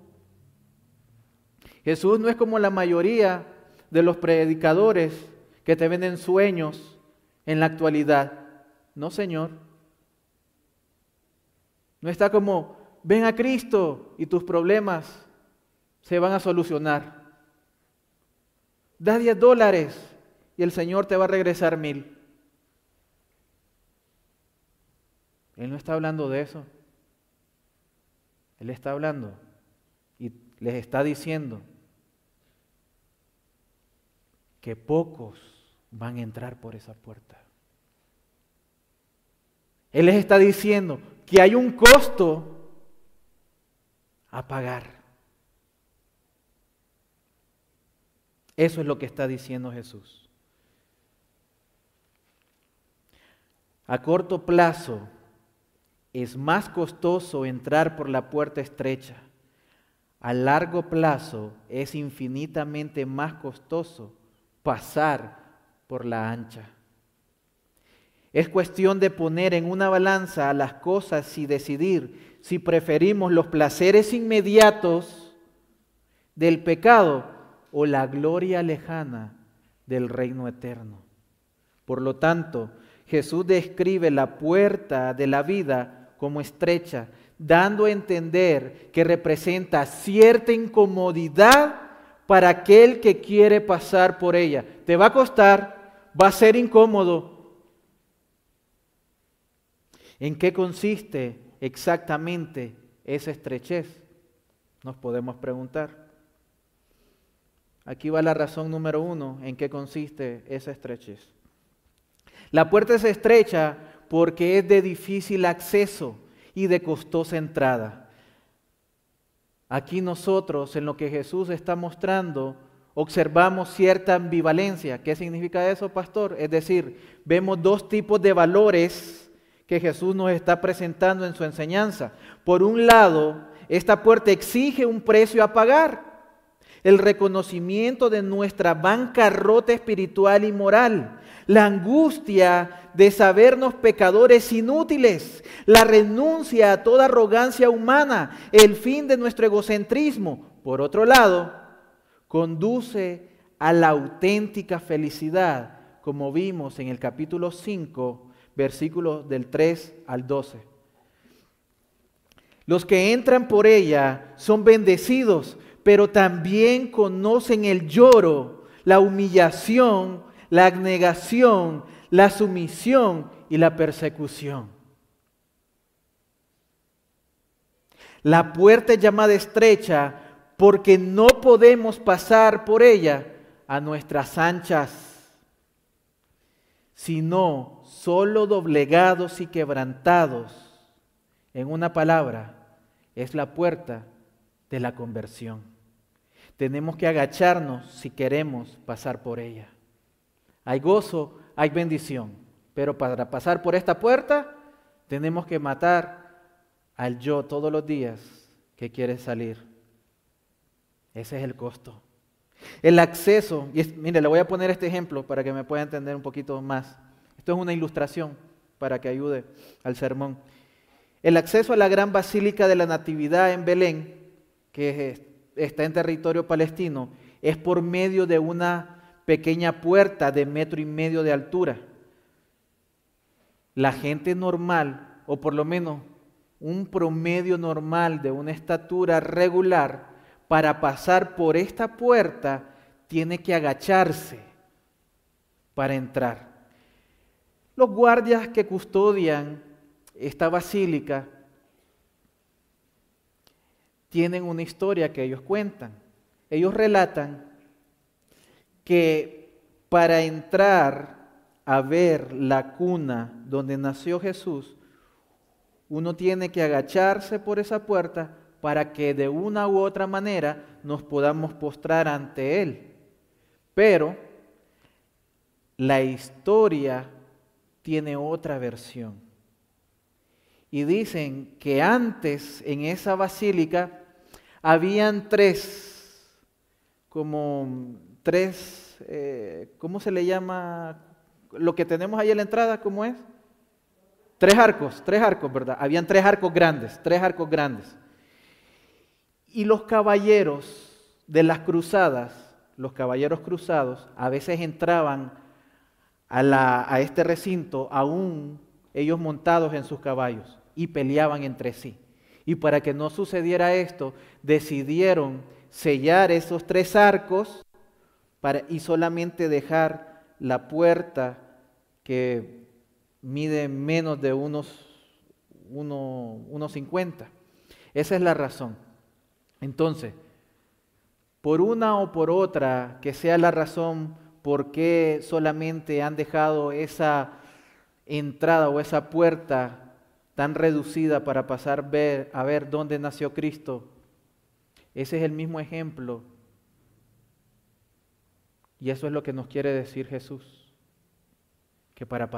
S1: Jesús no es como la mayoría de los predicadores que te venden sueños en la actualidad. No, Señor. No está como, ven a Cristo y tus problemas se van a solucionar. Da 10 dólares y el Señor te va a regresar mil. Él no está hablando de eso. Él está hablando y les está diciendo, que pocos van a entrar por esa puerta. Él les está diciendo que hay un costo a pagar. Eso es lo que está diciendo Jesús. A corto plazo es más costoso entrar por la puerta estrecha. A largo plazo es infinitamente más costoso pasar por la ancha. Es cuestión de poner en una balanza las cosas y decidir si preferimos los placeres inmediatos del pecado o la gloria lejana del reino eterno. Por lo tanto, Jesús describe la puerta de la vida como estrecha, dando a entender que representa cierta incomodidad para aquel que quiere pasar por ella. Te va a costar, va a ser incómodo. ¿En qué consiste exactamente esa estrechez? Nos podemos preguntar. Aquí va la razón número uno, en qué consiste esa estrechez. La puerta es estrecha porque es de difícil acceso y de costosa entrada. Aquí nosotros, en lo que Jesús está mostrando, observamos cierta ambivalencia. ¿Qué significa eso, pastor? Es decir, vemos dos tipos de valores que Jesús nos está presentando en su enseñanza. Por un lado, esta puerta exige un precio a pagar, el reconocimiento de nuestra bancarrota espiritual y moral, la angustia de sabernos pecadores inútiles, la renuncia a toda arrogancia humana, el fin de nuestro egocentrismo. Por otro lado, conduce a la auténtica felicidad, como vimos en el capítulo 5, versículos del 3 al 12. Los que entran por ella son bendecidos, pero también conocen el lloro, la humillación, la abnegación, la sumisión y la persecución. La puerta llamada estrecha porque no podemos pasar por ella a nuestras anchas, sino solo doblegados y quebrantados. En una palabra, es la puerta de la conversión. Tenemos que agacharnos si queremos pasar por ella. Hay gozo, hay bendición, pero para pasar por esta puerta tenemos que matar al yo todos los días que quiere salir. Ese es el costo. El acceso, y mire, le voy a poner este ejemplo para que me pueda entender un poquito más. Esto es una ilustración para que ayude al sermón. El acceso a la gran basílica de la Natividad en Belén, que está en territorio palestino, es por medio de una pequeña puerta de metro y medio de altura. La gente normal, o por lo menos un promedio normal de una estatura regular, para pasar por esta puerta tiene que agacharse para entrar. Los guardias que custodian esta basílica tienen una historia que ellos cuentan. Ellos relatan que para entrar a ver la cuna donde nació Jesús, uno tiene que agacharse por esa puerta para que de una u otra manera nos podamos postrar ante Él. Pero la historia tiene otra versión. Y dicen que antes en esa basílica habían tres, como tres, eh, ¿cómo se le llama? Lo que tenemos ahí en la entrada, ¿cómo es? Tres arcos, tres arcos, ¿verdad? Habían tres arcos grandes, tres arcos grandes. Y los caballeros de las cruzadas, los caballeros cruzados, a veces entraban a, a este recinto aún ellos montados en sus caballos y peleaban entre sí. Y para que no sucediera esto, decidieron sellar esos tres arcos para, y solamente dejar la puerta que mide menos de unos, uno, unos 50. Esa es la razón. Entonces, por una o por otra, que sea la razón por qué solamente han dejado esa entrada o esa puerta tan reducida para pasar a ver dónde nació Cristo, ese es el mismo ejemplo. Y eso es lo que nos quiere decir Jesús, que para,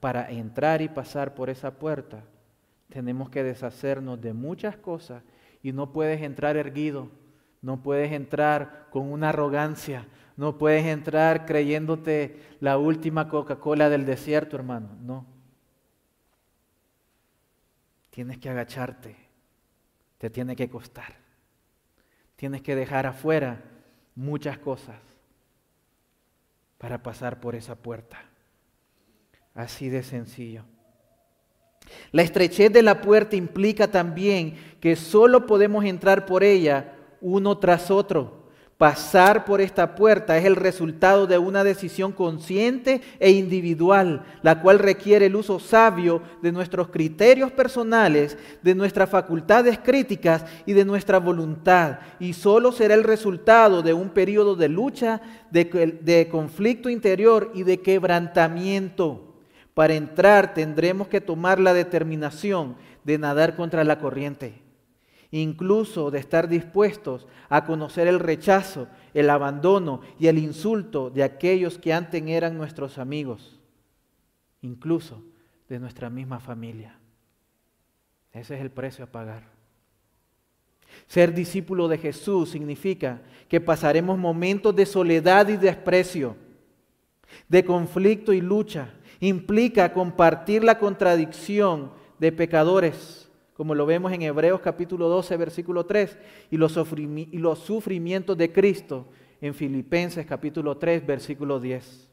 S1: para entrar y pasar por esa puerta tenemos que deshacernos de muchas cosas y no puedes entrar erguido, no puedes entrar con una arrogancia, no puedes entrar creyéndote la última Coca-Cola del desierto, hermano, no. Tienes que agacharte, te tiene que costar. Tienes que dejar afuera muchas cosas para pasar por esa puerta. Así de sencillo. La estrechez de la puerta implica también que solo podemos entrar por ella uno tras otro. Pasar por esta puerta es el resultado de una decisión consciente e individual, la cual requiere el uso sabio de nuestros criterios personales, de nuestras facultades críticas y de nuestra voluntad. Y solo será el resultado de un periodo de lucha, de, de conflicto interior y de quebrantamiento. Para entrar tendremos que tomar la determinación de nadar contra la corriente, incluso de estar dispuestos a conocer el rechazo, el abandono y el insulto de aquellos que antes eran nuestros amigos, incluso de nuestra misma familia. Ese es el precio a pagar. Ser discípulo de Jesús significa que pasaremos momentos de soledad y desprecio, de conflicto y lucha, implica compartir la contradicción de pecadores, como lo vemos en Hebreos capítulo 12, versículo 3, y los, sufrimientos de Cristo en Filipenses capítulo 3, versículo 10.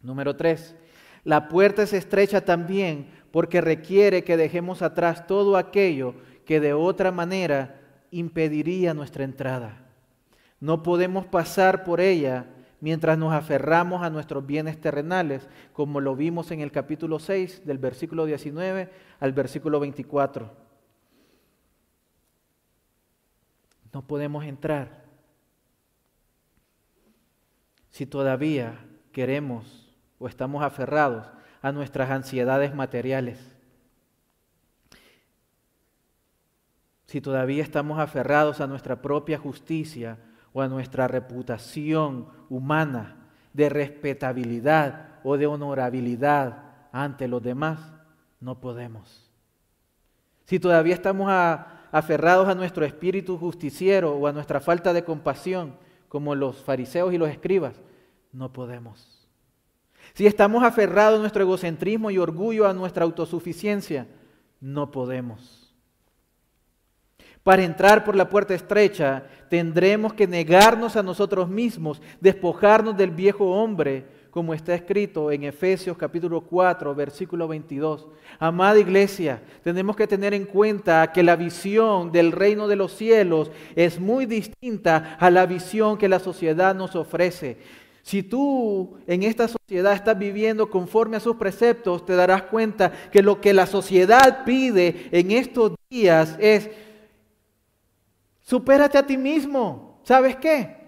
S1: Número 3. La puerta es estrecha también porque requiere que dejemos atrás todo aquello que de otra manera impediría nuestra entrada. No podemos pasar por ella mientras nos aferramos a nuestros bienes terrenales, como lo vimos en el capítulo 6, del versículo 19 al versículo 24. no podemos entrar. Si todavía queremos o estamos aferrados a nuestras ansiedades materiales. Si todavía estamos aferrados a nuestra propia justicia o a nuestra reputación humana de respetabilidad o de honorabilidad ante los demás, no podemos. Si todavía estamos aferrados a nuestro espíritu justiciero o a nuestra falta de compasión, como los fariseos y los escribas, no podemos. Si estamos aferrados a nuestro egocentrismo y orgullo, a nuestra autosuficiencia, no podemos. Para entrar por la puerta estrecha tendremos que negarnos a nosotros mismos, despojarnos del viejo hombre, como está escrito en Efesios capítulo 4, versículo 22. Amada iglesia, tenemos que tener en cuenta que la visión del reino de los cielos es muy distinta a la visión que la sociedad nos ofrece. Si tú en esta sociedad estás viviendo conforme a sus preceptos, te darás cuenta que lo que la sociedad pide en estos días es Supérate a ti mismo. ¿Sabes qué?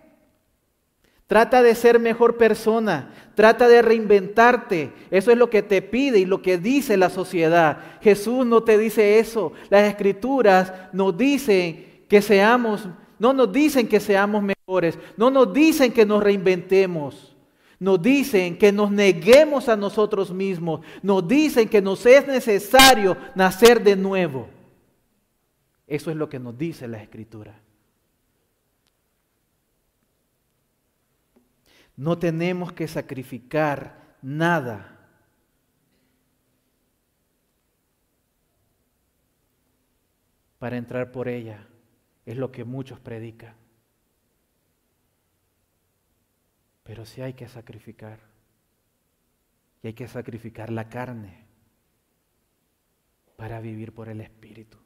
S1: Trata de ser mejor persona, trata de reinventarte. Eso es lo que te pide y lo que dice la sociedad. Jesús no te dice eso. Las escrituras nos dicen que seamos, no nos dicen que seamos mejores, no nos dicen que nos reinventemos. Nos dicen que nos neguemos a nosotros mismos, nos dicen que nos es necesario nacer de nuevo. Eso es lo que nos dice la escritura. No tenemos que sacrificar nada. para entrar por ella. Es lo que muchos predican. Pero sí hay que sacrificar. Y hay que sacrificar la carne para vivir por el Espíritu.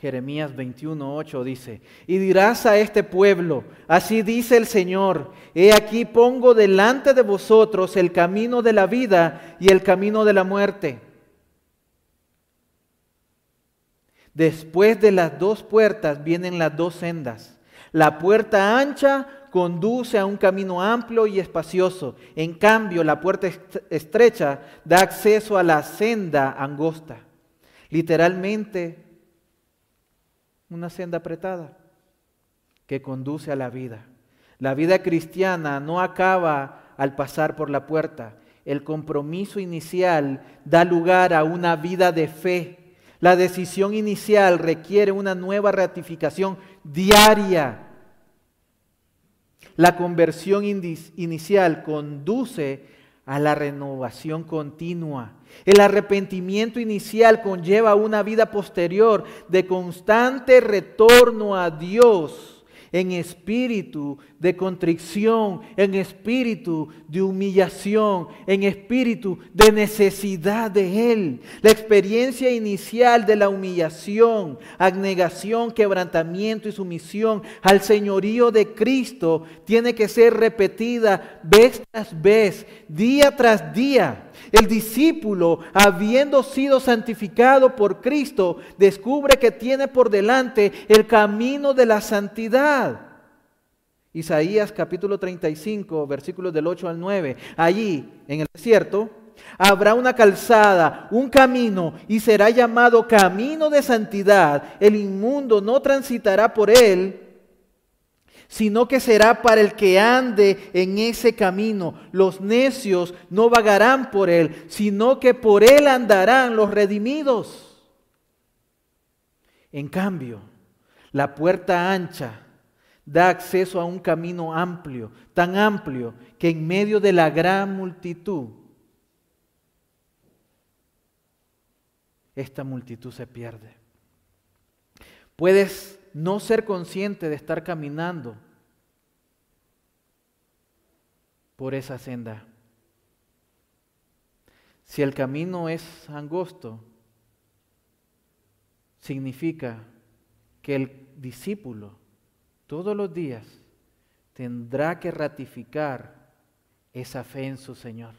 S1: Jeremías 21:8 dice, y dirás a este pueblo, así dice el Señor, he aquí pongo delante de vosotros el camino de la vida y el camino de la muerte. Después de las dos puertas vienen las dos sendas. La puerta ancha conduce a un camino amplio y espacioso. En cambio, la puerta estrecha da acceso a la senda angosta. Literalmente, una senda apretada que conduce a la vida. La vida cristiana no acaba al pasar por la puerta. El compromiso inicial da lugar a una vida de fe. La decisión inicial requiere una nueva ratificación diaria. La conversión inicial conduce a la renovación continua. El arrepentimiento inicial conlleva una vida posterior de constante retorno a Dios en espíritu de contrición, en espíritu de humillación, en espíritu de necesidad de Él. La experiencia inicial de la humillación, abnegación, quebrantamiento y sumisión al señorío de Cristo tiene que ser repetida vez tras vez, día tras día. El discípulo, habiendo sido santificado por Cristo, descubre que tiene por delante el camino de la santidad. Isaías capítulo 35, versículos del 8 al 9. Allí, en el desierto, habrá una calzada, un camino, y será llamado camino de santidad. El inmundo no transitará por él sino que será para el que ande en ese camino. Los necios no vagarán por él, sino que por él andarán los redimidos. En cambio, la puerta ancha da acceso a un camino amplio, tan amplio que en medio de la gran multitud, esta multitud se pierde. Puedes no ser consciente de estar caminando por esa senda. Si el camino es angosto, significa que el discípulo todos los días tendrá que ratificar esa fe en su Señor.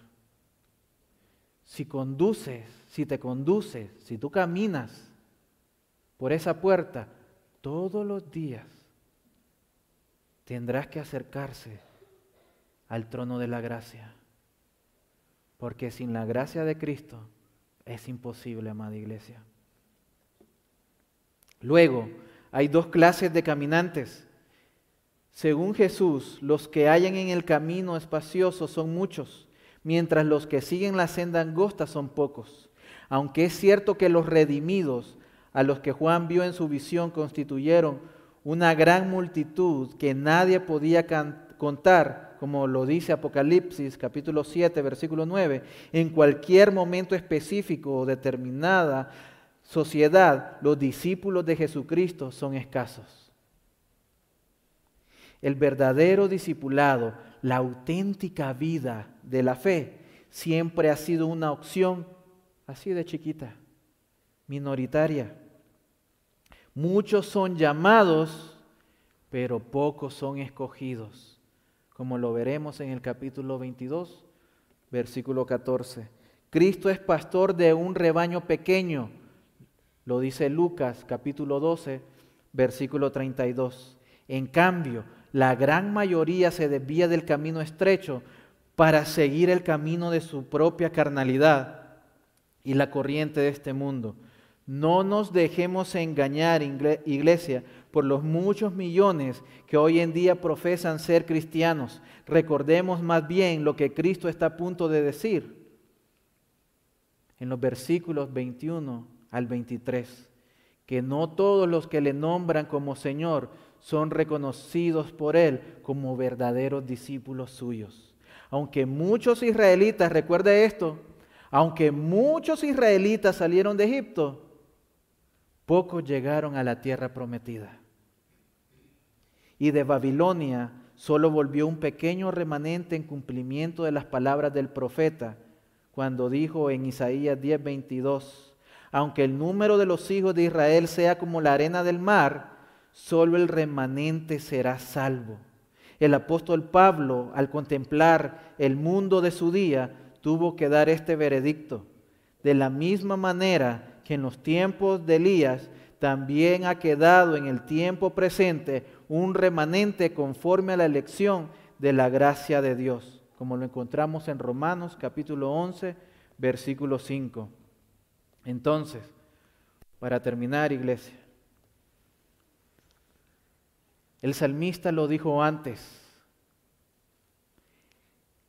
S1: Si conduces, si te conduces, si tú caminas por esa puerta todos los días, tendrás que acercarse al trono de la gracia. Porque sin la gracia de Cristo es imposible, amada iglesia. Luego, hay dos clases de caminantes. Según Jesús, los que hayan en el camino espacioso son muchos, mientras los que siguen la senda angosta son pocos. Aunque es cierto que los redimidos, a los que Juan vio en su visión, constituyeron una gran multitud que nadie podía contar, como lo dice Apocalipsis capítulo 7, versículo 9, en cualquier momento específico o determinada sociedad, los discípulos de Jesucristo son escasos. El verdadero discipulado, la auténtica vida de la fe, siempre ha sido una opción así de chiquita, minoritaria. Muchos son llamados, pero pocos son escogidos, como lo veremos en el capítulo 22, versículo 14. Cristo es pastor de un rebaño pequeño, lo dice Lucas capítulo 12, versículo 32. En cambio, la gran mayoría se desvía del camino estrecho para seguir el camino de su propia carnalidad y la corriente de este mundo. No nos dejemos engañar, iglesia, por los muchos millones que hoy en día profesan ser cristianos. Recordemos más bien lo que Cristo está a punto de decir en los versículos 21 al 23, que no todos los que le nombran como Señor son reconocidos por Él como verdaderos discípulos suyos. Aunque muchos israelitas, recuerde esto, aunque muchos israelitas salieron de Egipto, pocos llegaron a la tierra prometida. Y de Babilonia solo volvió un pequeño remanente en cumplimiento de las palabras del profeta, cuando dijo en Isaías 10:22, aunque el número de los hijos de Israel sea como la arena del mar, solo el remanente será salvo. El apóstol Pablo, al contemplar el mundo de su día, tuvo que dar este veredicto. De la misma manera que en los tiempos de Elías también ha quedado en el tiempo presente un remanente conforme a la elección de la gracia de Dios, como lo encontramos en Romanos capítulo 11, versículo 5. Entonces, para terminar, iglesia, el salmista lo dijo antes,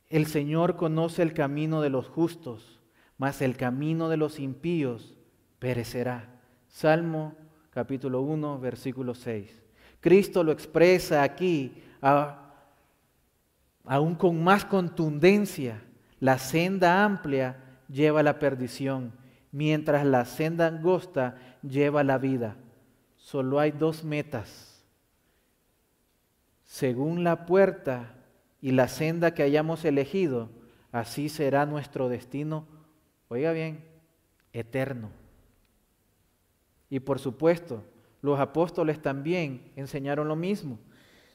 S1: el Señor conoce el camino de los justos, mas el camino de los impíos perecerá. Salmo capítulo 1, versículo 6. Cristo lo expresa aquí aún con más contundencia. La senda amplia lleva a la perdición, mientras la senda angosta lleva a la vida. Solo hay dos metas. Según la puerta y la senda que hayamos elegido, así será nuestro destino, oiga bien, eterno. Y por supuesto, los apóstoles también enseñaron lo mismo.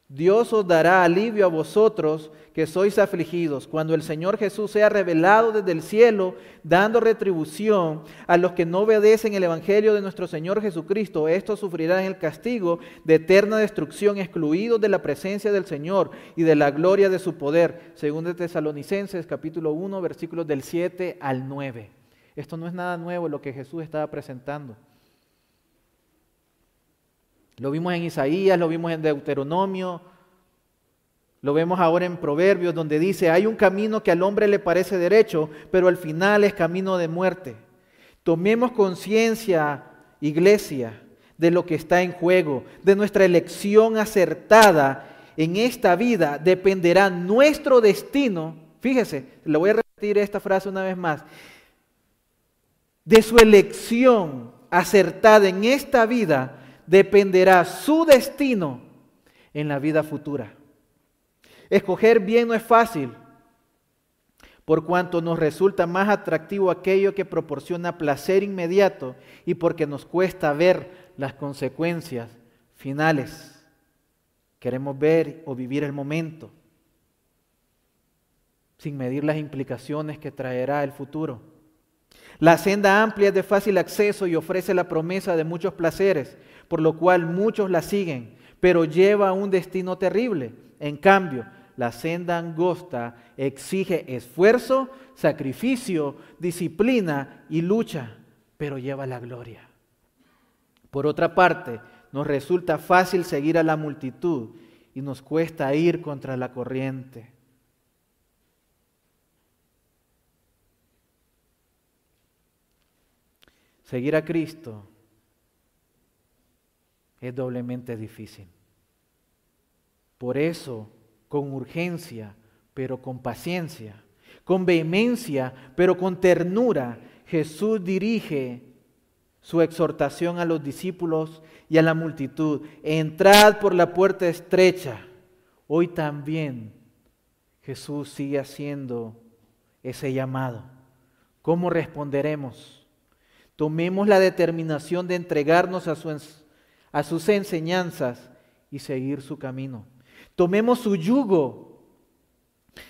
S1: Dios os dará alivio a vosotros que sois afligidos, cuando el Señor Jesús sea revelado desde el cielo, dando retribución a los que no obedecen el Evangelio de nuestro Señor Jesucristo. Estos sufrirán el castigo de eterna destrucción, excluidos de la presencia del Señor y de la gloria de su poder. Según de Tesalonicenses capítulo 1, versículos del 7 al 9. Esto no es nada nuevo lo que Jesús estaba presentando. Lo vimos en Isaías, lo vimos en Deuteronomio, lo vemos ahora en Proverbios donde dice, hay un camino que al hombre le parece derecho, pero al final es camino de muerte. Tomemos conciencia, iglesia, de lo que está en juego, de nuestra elección acertada en esta vida, dependerá nuestro destino. Fíjese, le voy a repetir esta frase una vez más. De su elección acertada en esta vida dependerá su destino en la vida futura. Escoger bien no es fácil, por cuanto nos resulta más atractivo aquello que proporciona placer inmediato y porque nos cuesta ver las consecuencias finales. Queremos ver o vivir el momento sin medir las implicaciones que traerá el futuro. La senda amplia es de fácil acceso y ofrece la promesa de muchos placeres, por lo cual muchos la siguen, pero lleva a un destino terrible. En cambio, la senda angosta exige esfuerzo, sacrificio, disciplina y lucha, pero lleva la gloria. Por otra parte, nos resulta fácil seguir a la multitud y nos cuesta ir contra la corriente. Seguir a Cristo es doblemente difícil. Por eso, con urgencia, pero con paciencia, con vehemencia, pero con ternura, Jesús dirige su exhortación a los discípulos y a la multitud. Entrad por la puerta estrecha. Hoy también Jesús sigue haciendo ese llamado. ¿Cómo responderemos? Tomemos la determinación de entregarnos a, a sus enseñanzas y seguir su camino. Tomemos su yugo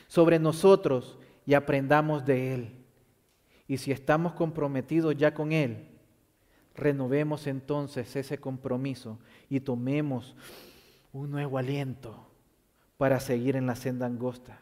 S1: sobre nosotros y aprendamos de Él. Y si estamos comprometidos ya con Él, renovemos entonces ese compromiso y tomemos un nuevo aliento para seguir en la senda angosta.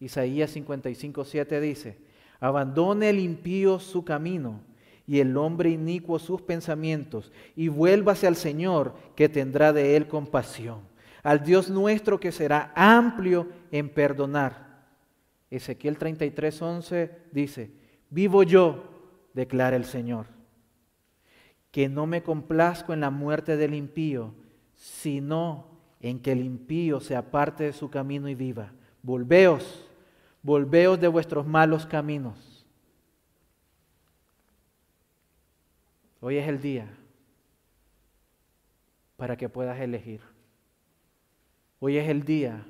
S1: Isaías 55, 7 dice, abandone el impío su camino y el hombre inicuo sus pensamientos, y vuélvase al Señor que tendrá de él compasión, al Dios nuestro que será amplio en perdonar. Ezequiel 33, 11 dice, vivo yo, declara el Señor, que no me complazco en la muerte del impío, sino en que el impío se aparte de su camino y viva. Volveos, volveos de vuestros malos caminos Hoy es el día para que puedas elegir. Hoy es el día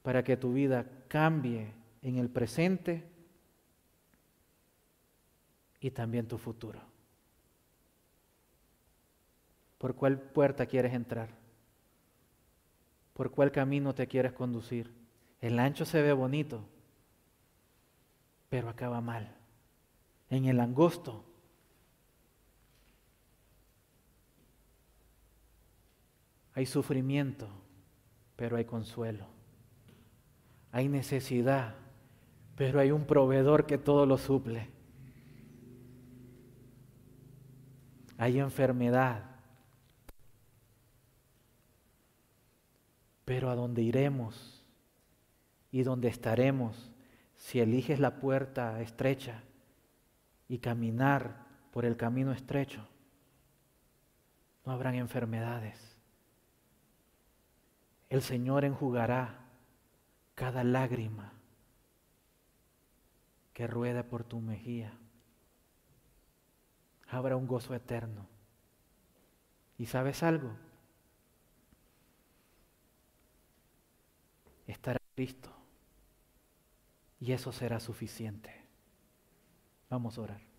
S1: para que tu vida cambie en el presente y también tu futuro. ¿Por cuál puerta quieres entrar? ¿Por cuál camino te quieres conducir? El ancho se ve bonito, pero acaba mal. En el angosto Hay sufrimiento, pero hay consuelo. Hay necesidad, pero hay un proveedor que todo lo suple. Hay enfermedad, pero a dónde iremos y dónde estaremos si eliges la puerta estrecha y caminar por el camino estrecho, no habrán enfermedades el Señor enjugará cada lágrima que rueda por tu mejilla. Habrá un gozo eterno. ¿Y sabes algo? Estará Cristo. Y eso será suficiente. Vamos a orar.